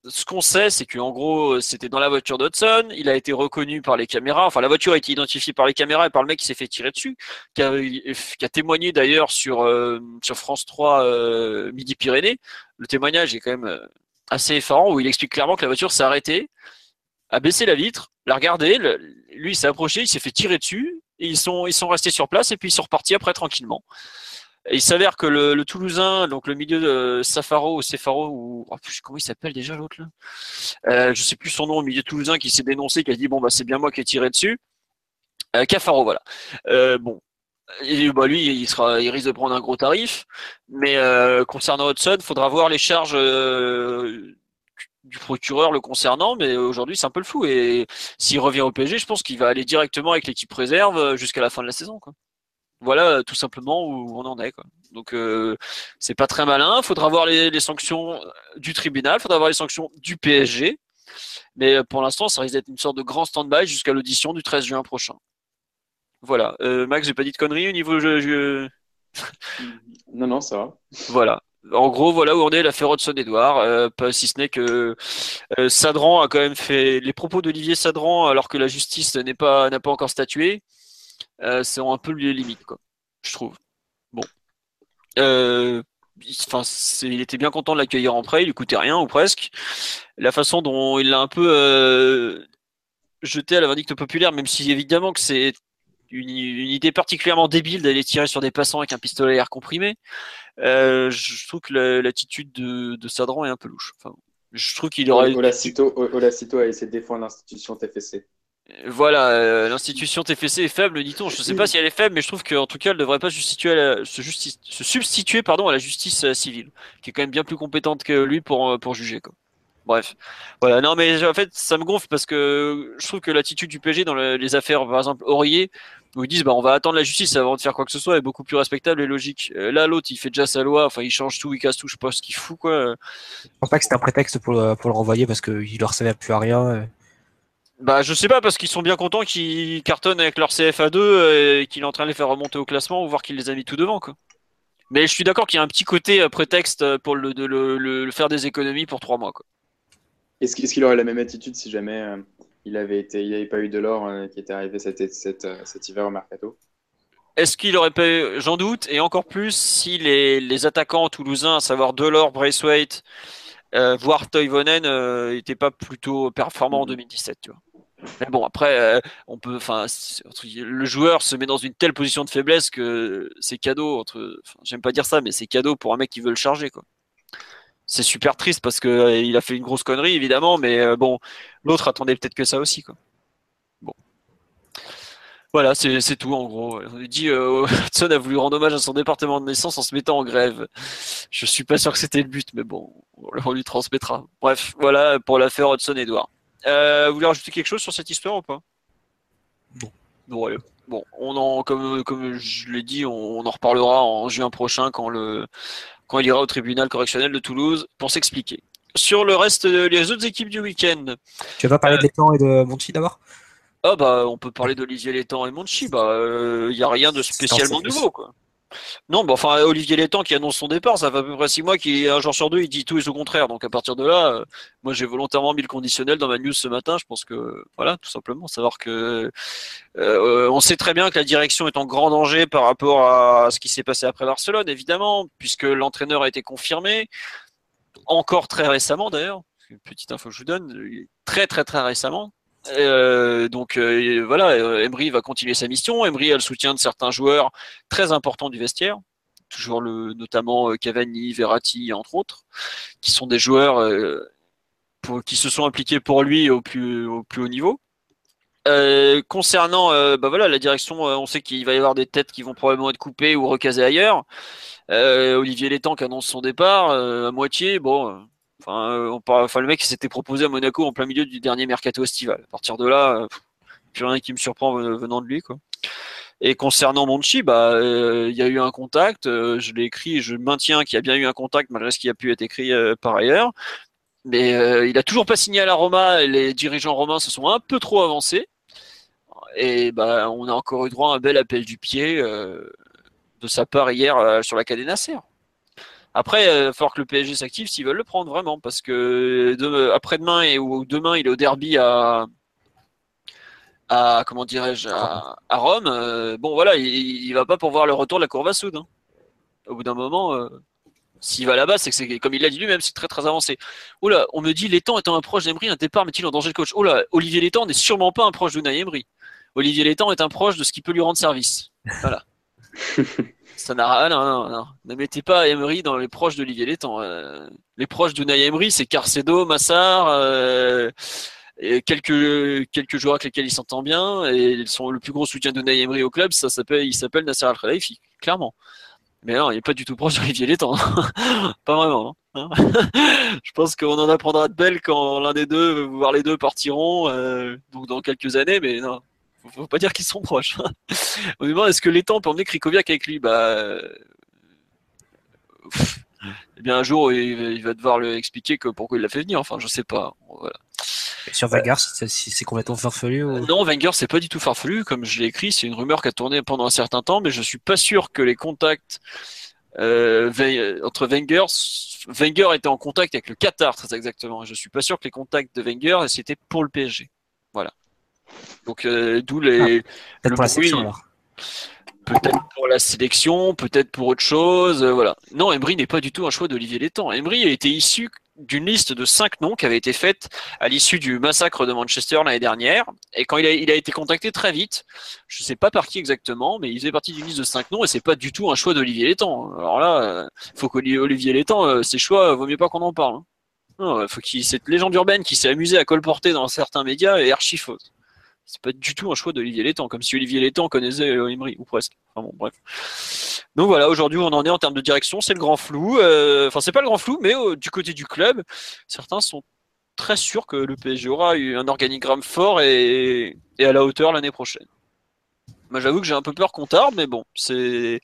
S1: ce qu'on sait, c'est qu'en gros, c'était dans la voiture d'Hudson. Il a été reconnu par les caméras. Enfin, la voiture a été identifiée par les caméras et par le mec qui s'est fait tirer dessus, qui a, témoigné d'ailleurs sur, euh, France 3 euh, Midi-Pyrénées. Le témoignage est quand même assez effarant où il explique clairement que la voiture s'est arrêtée, a baissé la vitre, l'a regardé. lui, il s'est approché, il s'est fait tirer dessus. Et ils sont, ils sont restés sur place et puis ils sont repartis après tranquillement il s'avère que le, Toulousain, donc le milieu de Safaro ou Cefaro, ou oh, comment il s'appelle déjà l'autre là euh, Je sais plus son nom, le milieu toulousain qui s'est dénoncé, qui a dit bon bah c'est bien moi qui ai tiré dessus. Euh, Cafaro, voilà. Euh, bon, bah lui, il sera, il risque de prendre un gros tarif. Mais euh, concernant Hudson, faudra voir les charges euh, du procureur le concernant. Mais aujourd'hui, c'est un peu le flou. Et s'il revient au PSG, je pense qu'il va aller directement avec l'équipe réserve jusqu'à la fin de la saison. Quoi voilà tout simplement où on en est. Quoi. Donc euh, c'est pas très malin. Il faudra voir les, sanctions du tribunal, il faudra voir les sanctions du PSG. Mais pour l'instant, ça risque d'être une sorte de grand stand-by jusqu'à l'audition du 13 juin prochain. Voilà. Euh, Max, j'ai pas dit de conneries au niveau jeu. <laughs>
S5: non, non, ça va.
S1: Voilà. En gros, voilà où on est l'affaire Hudson-Edouard. Euh, si ce n'est que euh, Sadran a quand même fait les propos d'Olivier Sadran alors que la justice n'est pas n'a pas encore statué. Euh, c'est un peu les limites, quoi, je trouve. Bon. Euh, enfin, il était bien content de l'accueillir en prêt, il lui coûtait rien ou presque. La façon dont il l'a un peu euh, jeté à la vindicte populaire, même si évidemment que c'est une, idée particulièrement débile d'aller tirer sur des passants avec un pistolet à air comprimé, je trouve que l'attitude de, de, Sadran est un peu louche. Enfin, je trouve qu'il aurait.
S5: Olacito, Olacito a essayé de défendre l'institution TFC.
S1: Voilà, euh, l'institution TFC est faible, dit-on. Je ne sais pas si elle est faible, mais je trouve qu'en tout cas, elle ne devrait pas se, se, substituer pardon, à la justice euh, civile, qui est quand même bien plus compétente que lui pour, euh, pour juger. Quoi. Bref, voilà. Non, mais en fait, ça me gonfle parce que je trouve que l'attitude du PG dans les affaires, par exemple, Aurier, où ils disent bah on va attendre la justice avant de faire quoi que ce soit, est beaucoup plus respectable et logique. là, l'autre, il fait déjà sa loi, enfin, il change tout, il casse tout, je sais pas ce qu'il fout, quoi.
S2: Je pense pas que c'était un prétexte pour le, pour le renvoyer parce qu'il leur servait plus à rien.
S1: Bah, je sais pas, parce qu'ils sont bien contents qu'ils cartonnent avec leur CFA2 et qu'il est en train de les faire remonter au classement ou voir qu'il les a mis tout devant, quoi. Mais je suis d'accord qu'il y a un petit côté euh, prétexte euh, pour le, de, le, faire des économies pour trois mois, quoi.
S5: Est-ce qu'il aurait la même attitude si jamais euh, il avait été, il avait pas eu de l'or qui était arrivé cet, cet, hiver au mercato?
S1: Est-ce qu'il aurait pas eu, j'en doute, et encore plus si les, les attaquants toulousains, à savoir Delors, Braithwaite, euh, voire Toivonen n'était pas plutôt performant en 2017, tu vois. Mais bon, après, euh, on peut, enfin, le joueur se met dans une telle position de faiblesse que c'est cadeau. Entre, j'aime pas dire ça, mais c'est cadeau pour un mec qui veut le charger, quoi. C'est super triste parce que euh, il a fait une grosse connerie, évidemment, mais euh, bon, l'autre attendait peut-être que ça aussi, quoi. Bon. Voilà, c'est tout en gros. On dit euh, <laughs> Hudson a voulu rendre hommage à son département de naissance en se mettant en grève. Je suis pas sûr que c'était le but, mais bon, on lui transmettra. Bref, voilà pour l'affaire Hudson Edouard. Euh, vous voulez rajouter quelque chose sur cette histoire ou pas?
S2: Bon.
S1: Bon, allez. Bon, on en, comme, comme je l'ai dit, on, en reparlera en juin prochain quand, le, quand il ira au tribunal correctionnel de Toulouse pour s'expliquer. Sur le reste des autres équipes du week-end.
S2: Tu vas parler euh, temps et de Monty d'abord?
S1: Ah bah on peut parler d'Olivier Létang et Monchi, bah il euh, n'y a rien de spécialement nouveau quoi. Non, enfin, Olivier Létang qui annonce son départ, ça fait à peu près six mois qu'il, un jour sur deux, il dit tout et au contraire. Donc, à partir de là, euh, moi, j'ai volontairement mis le conditionnel dans ma news ce matin. Je pense que, voilà, tout simplement, savoir que, euh, on sait très bien que la direction est en grand danger par rapport à ce qui s'est passé après Barcelone, évidemment, puisque l'entraîneur a été confirmé, encore très récemment d'ailleurs. Une petite info que je vous donne, très, très, très récemment. Euh, donc euh, voilà, euh, Emery va continuer sa mission. Emery a le soutien de certains joueurs très importants du vestiaire, toujours le, notamment Cavani, Verratti entre autres, qui sont des joueurs qui se sont impliqués pour lui au plus, au plus haut niveau. concernant bah voilà la direction, on sait qu'il va y avoir des têtes qui vont probablement être coupées ou recasées ailleurs. Olivier Létang annonce son départ à moitié. Bon, Enfin, euh, enfin, le mec s'était proposé à Monaco en plein milieu du dernier mercato estival. À partir de là, euh, plus rien qui me surprend venant de lui. Et concernant Monchi, bah, il y a eu un contact. je l'ai écrit, je maintiens qu'il y a bien eu un contact malgré ce qui a pu être écrit par ailleurs. Mais il a toujours pas signé à la Roma. Et les dirigeants romains se sont un peu trop avancés. Et bah, on a encore eu droit à un bel appel du pied de sa part hier sur la Cadena Nasser. Après, il va falloir que le PSG s'active s'ils veulent le prendre vraiment, parce que après-demain et ou demain, il est au derby à, à comment dirais-je, à, Rome. Euh, bon, voilà, il, il, va pas pour voir le retour de la courbe à soude. Hein. Au bout d'un moment, euh, s'il va là-bas, c'est que c'est comme il l'a dit lui-même, c'est très très avancé. Oh là, on me dit Létang étant un proche d'Emery, un départ met-il en danger le coach? Oh là, Olivier Létang n'est sûrement pas un proche d'Unai Emery. Olivier Létang est un proche de ce qui peut lui rendre service. Voilà. <laughs> Ça n'a rien. Non, non, Ne mettez pas Emery dans les proches d'Olivier Létang. Euh, les proches de Emery, c'est Carcedo, Massard, euh, et quelques joueurs avec lesquels il s'entend bien. Et ils sont le plus gros soutien de Emery au club. Ça s'appelle, il s'appelle Nasser Al Khelaifi, clairement. Mais non, il n'est pas du tout proche d'Olivier Létang. <laughs> pas vraiment. Hein. <laughs> Je pense qu'on en apprendra de belles quand l'un des deux, voire les deux, partiront. Euh, dans quelques années, mais non faut pas dire qu'ils sont proches. <laughs> On demande est-ce que l'étang peut emmener Krikoviak avec lui? Bah. eh bien, un jour, il va devoir lui expliquer que pourquoi il l'a fait venir. Enfin, je sais pas. Voilà.
S2: Sur Wenger, c'est complètement farfelu
S1: Non, Wenger, c'est pas du tout farfelu. Comme je l'ai écrit, c'est une rumeur qui a tourné pendant un certain temps, mais je suis pas sûr que les contacts euh, entre Wenger, Wenger était en contact avec le Qatar, très exactement. Je suis pas sûr que les contacts de Wenger c'était pour le PSG. Donc euh, d'où les.
S2: Ah, peut-être pour la sélection
S1: Peut-être pour la sélection, peut-être pour autre chose, euh, voilà. Non, Emery n'est pas du tout un choix d'Olivier Létang. Emery a été issu d'une liste de cinq noms qui avait été faite à l'issue du massacre de Manchester l'année dernière. Et quand il a, il a été contacté très vite, je ne sais pas par qui exactement, mais il faisait partie d'une liste de cinq noms et c'est pas du tout un choix d'Olivier Létang. Alors là, euh, faut qu'Olivier Létang, ses choix, vaut mieux pas qu'on en parle. Hein. faut qu'il cette légende urbaine qui s'est amusée à colporter dans certains médias est archi fausse c'est pas du tout un choix d'Olivier Létang, comme si Olivier Létang connaissait euh, Emery, ou presque. Enfin bon, bref. Donc voilà, aujourd'hui on en est en termes de direction, c'est le grand flou. Euh, enfin, c'est pas le grand flou, mais euh, du côté du club, certains sont très sûrs que le PSG aura eu un organigramme fort et, à la hauteur l'année prochaine. Moi j'avoue que j'ai un peu peur qu'on tarde, mais bon, c'est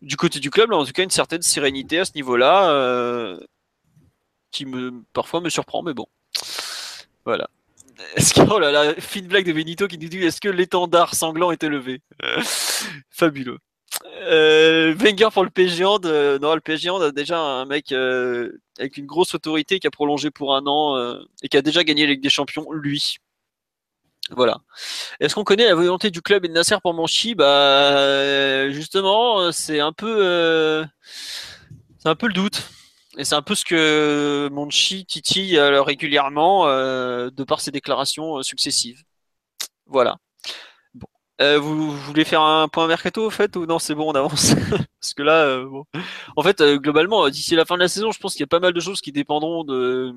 S1: du côté du club, en tout cas une certaine sérénité à ce niveau-là, qui me parfois me surprend, mais bon. Voilà. Est-ce que, oh là là, fine blague de Benito qui nous dit est-ce que l'étendard sanglant est élevé Fabuleux. Euh, Wenger pour le PSG euh, non, le PSG a déjà un mec euh, avec une grosse autorité qui a prolongé pour un an euh, et qui a déjà gagné la Ligue des Champions, lui. Voilà. Est-ce qu'on connaît la volonté du club et de Nasser pour Manchi? Bah, justement, c'est un peu, c'est un peu le doute. Et c'est un peu ce que Monchi titille euh, régulièrement euh, de par ses déclarations euh, successives. Voilà. Bon. vous, voulez faire un point mercato au fait ou non c'est bon on avance? <laughs> Parce que là bon. en fait globalement d'ici la fin de la saison je pense qu'il y a pas mal de choses qui dépendront de,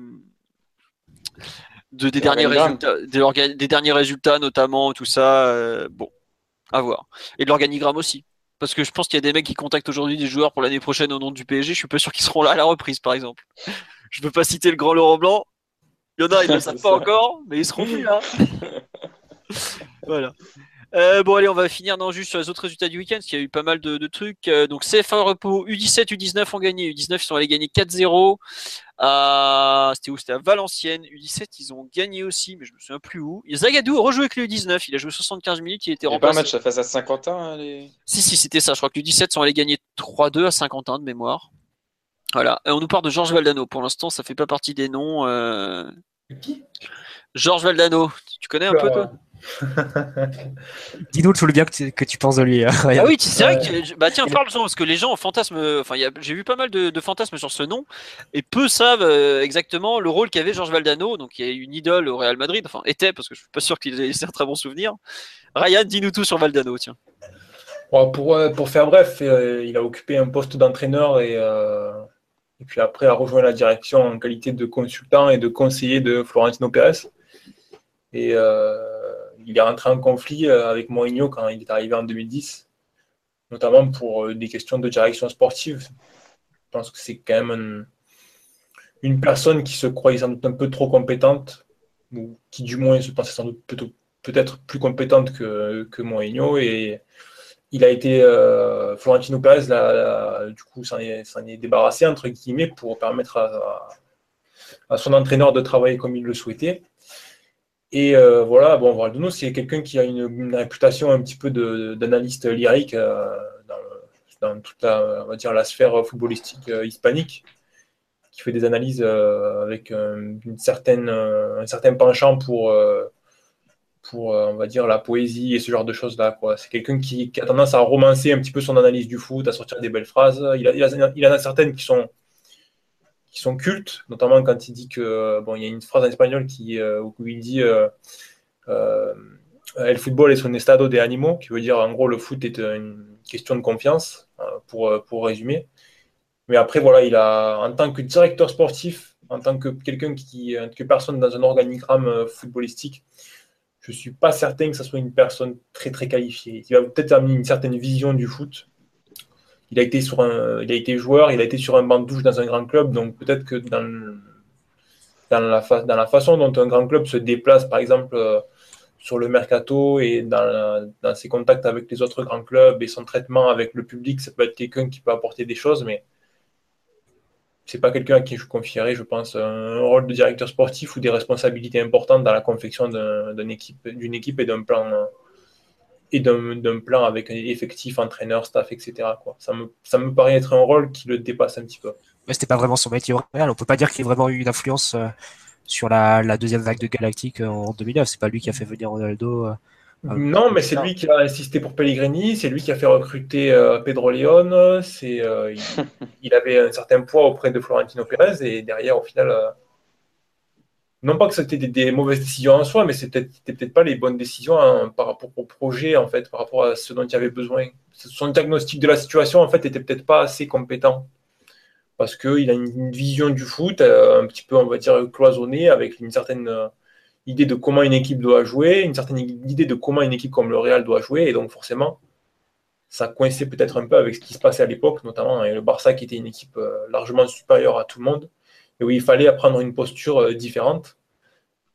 S1: de des derniers résultats des, des, derniers résultats notamment tout ça bon à voir et de l'organigramme aussi parce que je pense qu'il y a des mecs qui contactent aujourd'hui des joueurs pour l'année prochaine au nom du PSG. Je suis pas sûr qu'ils seront là à la reprise, par exemple. Je ne veux pas citer le grand Laurent Blanc. Il y en a, ils ne <laughs> le savent pas encore, mais ils seront plus là. <laughs> voilà. Euh, bon, allez, on va finir dans juste sur les autres résultats du week-end, parce qu'il y a eu pas mal de, trucs. Euh, donc, CFA Repos, U17, U19 ont gagné. U19, ils sont allés gagner 4-0. C'était où? C'était à Valenciennes. U17, ils ont gagné aussi, mais je me souviens plus où. Zagadou a rejoué avec le U19. Il a joué 75 minutes. Il était remplacé.
S5: pas un match face à Saint-Quentin hein, les...
S1: Si, si, c'était ça. Je crois que U17 sont allés gagner 3-2 à Saint-Quentin de mémoire. Voilà. Et on nous parle de Georges Valdano. Pour l'instant, ça fait pas partie des noms. Euh...
S4: Qui?
S1: Georges Valdano. Tu connais un peu, toi? <laughs>
S2: Dis-nous tout le bien que tu, penses de lui.
S1: Hein. ah oui, c'est vrai que. Bah tiens, parle-en, parce que les gens fantasment. Enfin, j'ai vu pas mal de, fantasmes sur ce nom, et peu savent euh, exactement le rôle qu'avait Georges Valdano, donc il y a une idole au Real Madrid, enfin, était, parce que je suis pas sûr qu'il ait un très bon souvenir. Ryan, dis-nous tout sur Valdano, tiens.
S4: pour, euh, pour faire bref, euh, il a occupé un poste d'entraîneur et, et puis après a rejoint la direction en qualité de consultant et de conseiller de Florentino Pérez. Et il est rentré en conflit euh, avec Mourinho quand il est arrivé en 2010, notamment pour euh, des questions de direction sportive. Je pense que c'est quand même une personne qui se croyait sans doute un peu trop compétente, ou qui du moins se pensait sans doute peut-être plus compétente que, que Mourinho. Et il a été euh, Florentino Pérez, du coup, s'en est, est, débarrassé entre guillemets pour permettre à, son entraîneur de travailler comme il le souhaitait. Et euh, voilà, bon, Valdono, c'est quelqu'un qui a une, réputation un petit peu d'analyste lyrique euh, dans, toute la, on va dire, la sphère footballistique hispanique, qui fait des analyses avec une certaine, un certain penchant pour pour, euh, on va dire, la poésie et ce genre de choses-là. C'est quelqu'un qui, a tendance à romancer un petit peu son analyse du foot, à sortir des belles phrases. Il, a, il, en a certaines qui sont, qui sont cultes, notamment quand il dit que, bon, il y a une phrase en espagnol qui, euh, où il dit euh, euh, El football es un estado de animaux, qui veut dire, en gros, le foot est une question de confiance, pour, pour résumer. Mais après, voilà, il a, en tant que directeur sportif, en tant que quelqu'un qui, que personne dans un organigramme footballistique, je ne suis pas certain que ce soit une personne très très qualifiée. Il va peut-être amener une certaine vision du foot. Il a été sur il a été joueur, il a été sur un banc de touche dans un grand club, donc peut-être que dans, la façon dont un grand club se déplace, par exemple euh, sur le mercato et dans, ses contacts avec les autres grands clubs et son traitement avec le public, ça peut être quelqu'un qui peut apporter des choses, mais c'est pas quelqu'un à qui je confierais, je pense, un rôle de directeur sportif ou des responsabilités importantes dans la confection d'une équipe, et d'un plan et d'un plan avec un effectif, entraîneur, staff, etc. Quoi. Ça, me, ça me paraît être un rôle qui le dépasse un petit peu.
S2: Mais c'était pas vraiment son métier au Real. On peut pas dire qu'il ait vraiment eu une influence euh, sur la, la, deuxième vague de Galactique euh, en 2009. C'est pas lui qui a fait venir Ronaldo. Euh,
S4: non, mais c'est lui qui a insisté pour Pellegrini, c'est lui qui a fait recruter euh, Pedro León, c'est, euh, <laughs> il, avait un certain poids auprès de Florentino Pérez et derrière, au final, euh, non pas que c'était des, mauvaises décisions en soi, mais c'était peut-être peut pas les bonnes décisions hein, par rapport au projet, en fait, par rapport à ce dont il avait besoin. Son diagnostic de la situation, en fait, était peut-être pas assez compétent. Parce qu'il a une, vision du foot un petit peu, on va dire, cloisonnée avec une certaine idée de comment une équipe doit jouer, une certaine idée de comment une équipe comme le Real doit jouer, et donc forcément, ça coïncidait peut-être un peu avec ce qui se passait à l'époque, notamment le Barça qui était une équipe euh, largement supérieure à tout le monde, et où il fallait apprendre une posture euh, différente.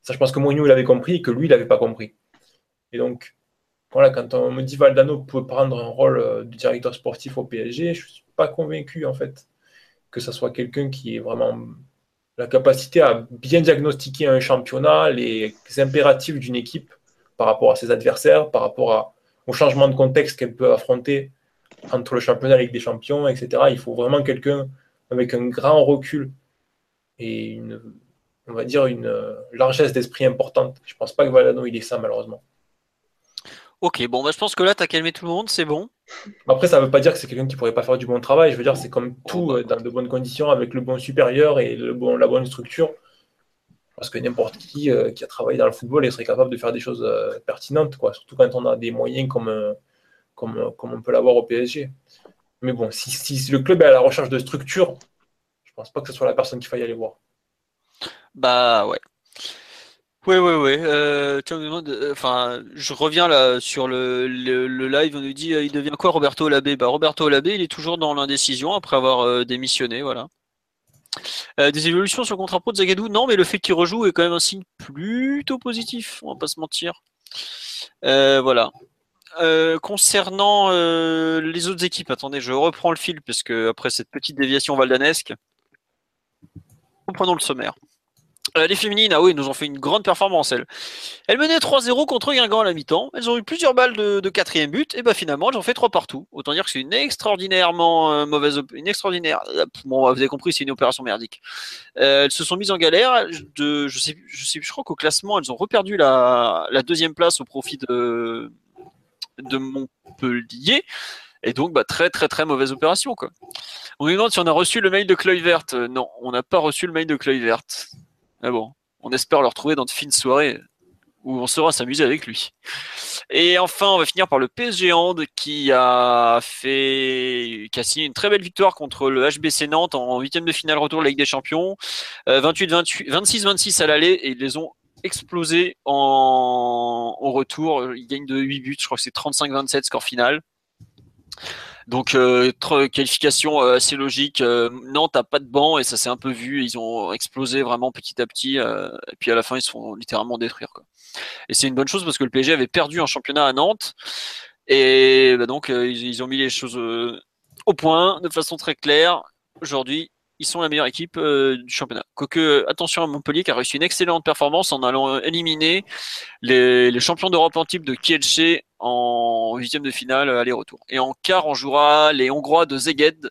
S4: Ça, je pense que Mourinho l'avait compris et que lui, il n'avait pas compris. Et donc, voilà, quand on me dit Valdano peut prendre un rôle euh, de directeur sportif au PSG, je ne suis pas convaincu, en fait, que ce soit quelqu'un qui est vraiment la capacité à bien diagnostiquer un championnat, les impératifs d'une équipe par rapport à ses adversaires, par rapport au changement de contexte qu'elle peut affronter entre le championnat avec des champions, etc. Il faut vraiment quelqu'un avec un grand recul et une, on va dire, une largesse d'esprit importante. Je ne pense pas que Valano il est ça, malheureusement.
S1: Ok, bon, bah, je pense que là, tu as calmé tout le monde, c'est bon.
S4: Après, ça ne veut pas dire que c'est quelqu'un qui ne pourrait pas faire du bon travail. Je veux dire, c'est comme tout euh, dans de bonnes conditions, avec le bon supérieur et le bon, la bonne structure. Parce que n'importe qui euh, qui a travaillé dans le football il serait capable de faire des choses euh, pertinentes, quoi. surtout quand on a des moyens comme, comme, comme on peut l'avoir au PSG. Mais bon, si, si, le club est à la recherche de structure, pense pas que ce soit la personne qu'il faille aller voir.
S1: Bah ouais. Oui, oui, oui. Euh, euh, je reviens là sur le, live. On nous dit, euh, il devient quoi Roberto Labé Bah, Roberto Labé, il est toujours dans l'indécision après avoir démissionné, voilà. des évolutions sur le contrat pro de Zagadou? Non, mais le fait qu'il rejoue est quand même un signe plutôt positif. On va pas se mentir. voilà. concernant les autres équipes, attendez, je reprends le fil parce que après cette petite déviation valdanesque, reprenons le sommaire. Euh, les féminines, ah oui, nous ont fait une grande performance, elles. Elles menaient 3-0 contre Guingamp à la mi-temps. Elles ont eu plusieurs balles de, quatrième but. Et bah finalement, elles ont fait 3 partout. Autant dire que c'est une extraordinairement euh, mauvaise, une extraordinaire. Euh, bon, vous avez compris, c'est une opération merdique. elles se sont mises en galère. Je crois qu'au classement, elles ont reperdu la, deuxième place au profit de Montpellier. Et donc, bah, très, très, très mauvaise opération. On nous demande si on a reçu le mail de Kluivert. non, on n'a pas reçu le mail de Kluivert. Mais bon, on espère le retrouver dans de fines soirées où on saura s'amuser avec lui. Et enfin, on va finir par le PSG Hand qui a fait, qui signé une très belle victoire contre le HBC Nantes en huitième de finale retour de la Ligue des Champions. 28, 28, 26, 26 à l'aller et ils les ont explosés en, retour. Ils gagnent de 8 buts. Je crois que c'est 35-27 score final. Donc euh, qualification euh, assez logique. Euh, Nantes n'a pas de banc et ça s'est un peu vu. Ils ont explosé vraiment petit à petit. Euh, et puis à la fin, ils se font littéralement détruire. Et c'est une bonne chose parce que le PSG avait perdu un championnat à Nantes. Et bah, donc, ils, ont mis les choses au point de façon très claire. Aujourd'hui, ils sont la meilleure équipe du championnat. Quoique, attention à Montpellier qui a réussi une excellente performance en allant éliminer les, les champions d'Europe en type de Kielce en huitième de finale aller-retour. Et en quart, on jouera les Hongrois de Zeged.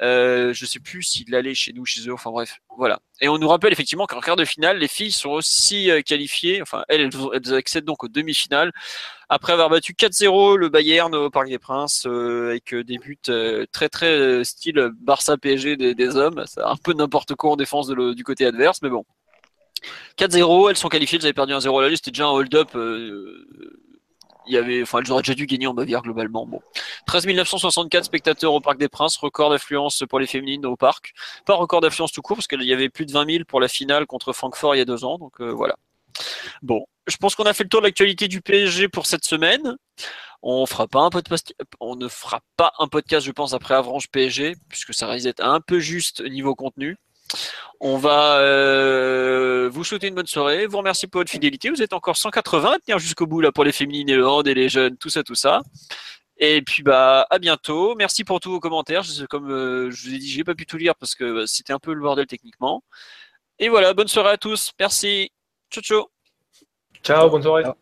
S1: Euh, je sais plus s'il allait chez nous, chez eux. Enfin bref, voilà. Et on nous rappelle effectivement qu'en quart de finale, les filles sont aussi euh, qualifiées. Enfin, elles, elles accèdent donc aux demi-finales après avoir battu 4-0 le Bayern au Parc des Princes euh, avec des buts euh, très très euh, style Barça PSG des, hommes. C'est un peu n'importe quoi en défense du côté adverse, mais bon. 4-0, elles sont qualifiées, elles avaient perdu 1-0 à la c'était déjà un hold-up. Euh, il y avait, enfin, elles auraient déjà dû gagner en Bavière globalement. Bon, 13 964 spectateurs au Parc des Princes, record d'affluence pour les féminines au parc. Pas record d'affluence tout court parce qu'il y avait plus de 20 000 pour la finale contre Francfort il y a deux ans. Donc euh, voilà. Bon, je pense qu'on a fait le tour de l'actualité du PSG pour cette semaine. On fera pas un podcast, on ne fera pas un podcast, je pense, après Avranche PSG, puisque ça risque d'être un peu juste niveau contenu. On va euh, vous souhaiter une bonne soirée, vous remercier pour votre fidélité. Vous êtes encore 180 à tenir jusqu'au bout là pour les féminines et le hand et les jeunes, tout ça, tout ça. Et puis bah à bientôt. Merci pour tous vos commentaires. Comme euh, je vous ai dit, j'ai pas pu tout lire parce que bah, c'était un peu le bordel techniquement. Et voilà, bonne soirée à tous. Merci. Ciao ciao.
S4: Ciao, bonne soirée. Ciao.